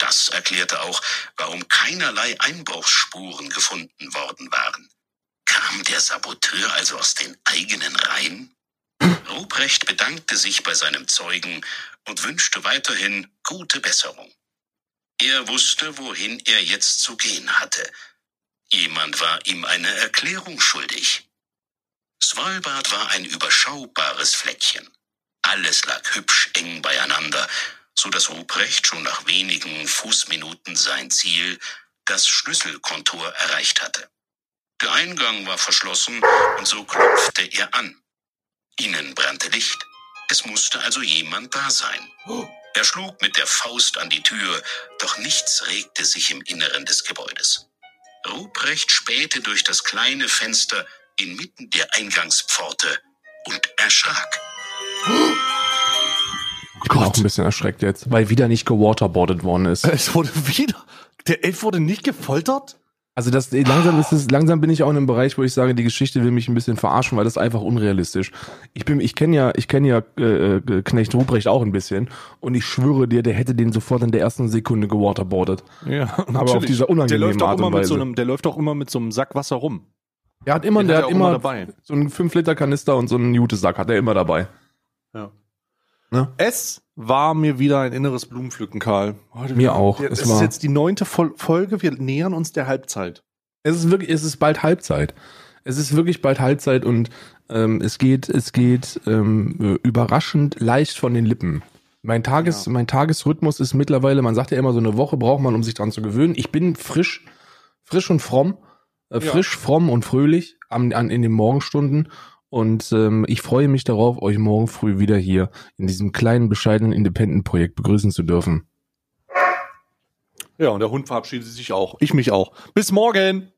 Das erklärte auch, warum keinerlei Einbruchsspuren gefunden worden waren. Kam der Saboteur also aus den eigenen Reihen? Ruprecht bedankte sich bei seinem Zeugen und wünschte weiterhin gute Besserung. Er wusste, wohin er jetzt zu gehen hatte. Jemand war ihm eine Erklärung schuldig. Svalbard war ein überschaubares Fleckchen. Alles lag hübsch eng beieinander, so dass Ruprecht schon nach wenigen Fußminuten sein Ziel, das Schlüsselkontor, erreicht hatte. Der Eingang war verschlossen und so klopfte er an. Innen brannte Licht. Es musste also jemand da sein. Er schlug mit der Faust an die Tür, doch nichts regte sich im Inneren des Gebäudes. Ruprecht spähte durch das kleine Fenster inmitten der Eingangspforte und erschrak. Ich bin auch ein bisschen erschreckt jetzt, weil wieder nicht gewaterboardet worden ist. Es wurde wieder. Der Elf wurde nicht gefoltert? Also das langsam ist es, langsam bin ich auch in einem Bereich, wo ich sage, die Geschichte will mich ein bisschen verarschen, weil das ist einfach unrealistisch. Ich bin, ich kenne ja, ich kenne ja äh, äh, Knecht Ruprecht auch ein bisschen und ich schwöre dir, der hätte den sofort in der ersten Sekunde gewaterboardet. Ja, <laughs> Aber auf dieser der unangenehmen läuft, auch Art immer und mit so Weise. einem, der läuft auch immer mit so einem Sack Wasser rum. Er hat immer, Den der hat hat er immer immer dabei. so einen 5 Liter Kanister und so einen Jutesack hat er immer dabei. Ja. Ne? Es war mir wieder ein inneres Blumenpflücken, Karl. Heute Mir auch. Es ist war- jetzt die neunte Fol Folge. Wir nähern uns der Halbzeit. Es ist wirklich, es ist bald Halbzeit. Es ist wirklich bald Halbzeit und ähm, es geht, es geht ähm, äh, überraschend leicht von den Lippen. Mein Tages, mein Tagesrhythmus ist mittlerweile, man sagt ja immer, so eine Woche braucht man, um sich dran zu gewöhnen. Ich bin frisch, frisch und fromm, äh, Ja. frisch, fromm und fröhlich am, an, in den Morgenstunden. Und ähm, ich freue mich darauf, euch morgen früh wieder hier in diesem kleinen, bescheidenen Independent-Projekt begrüßen zu dürfen. Ja, und der Hund verabschiedet sich auch. Ich mich auch. Bis morgen.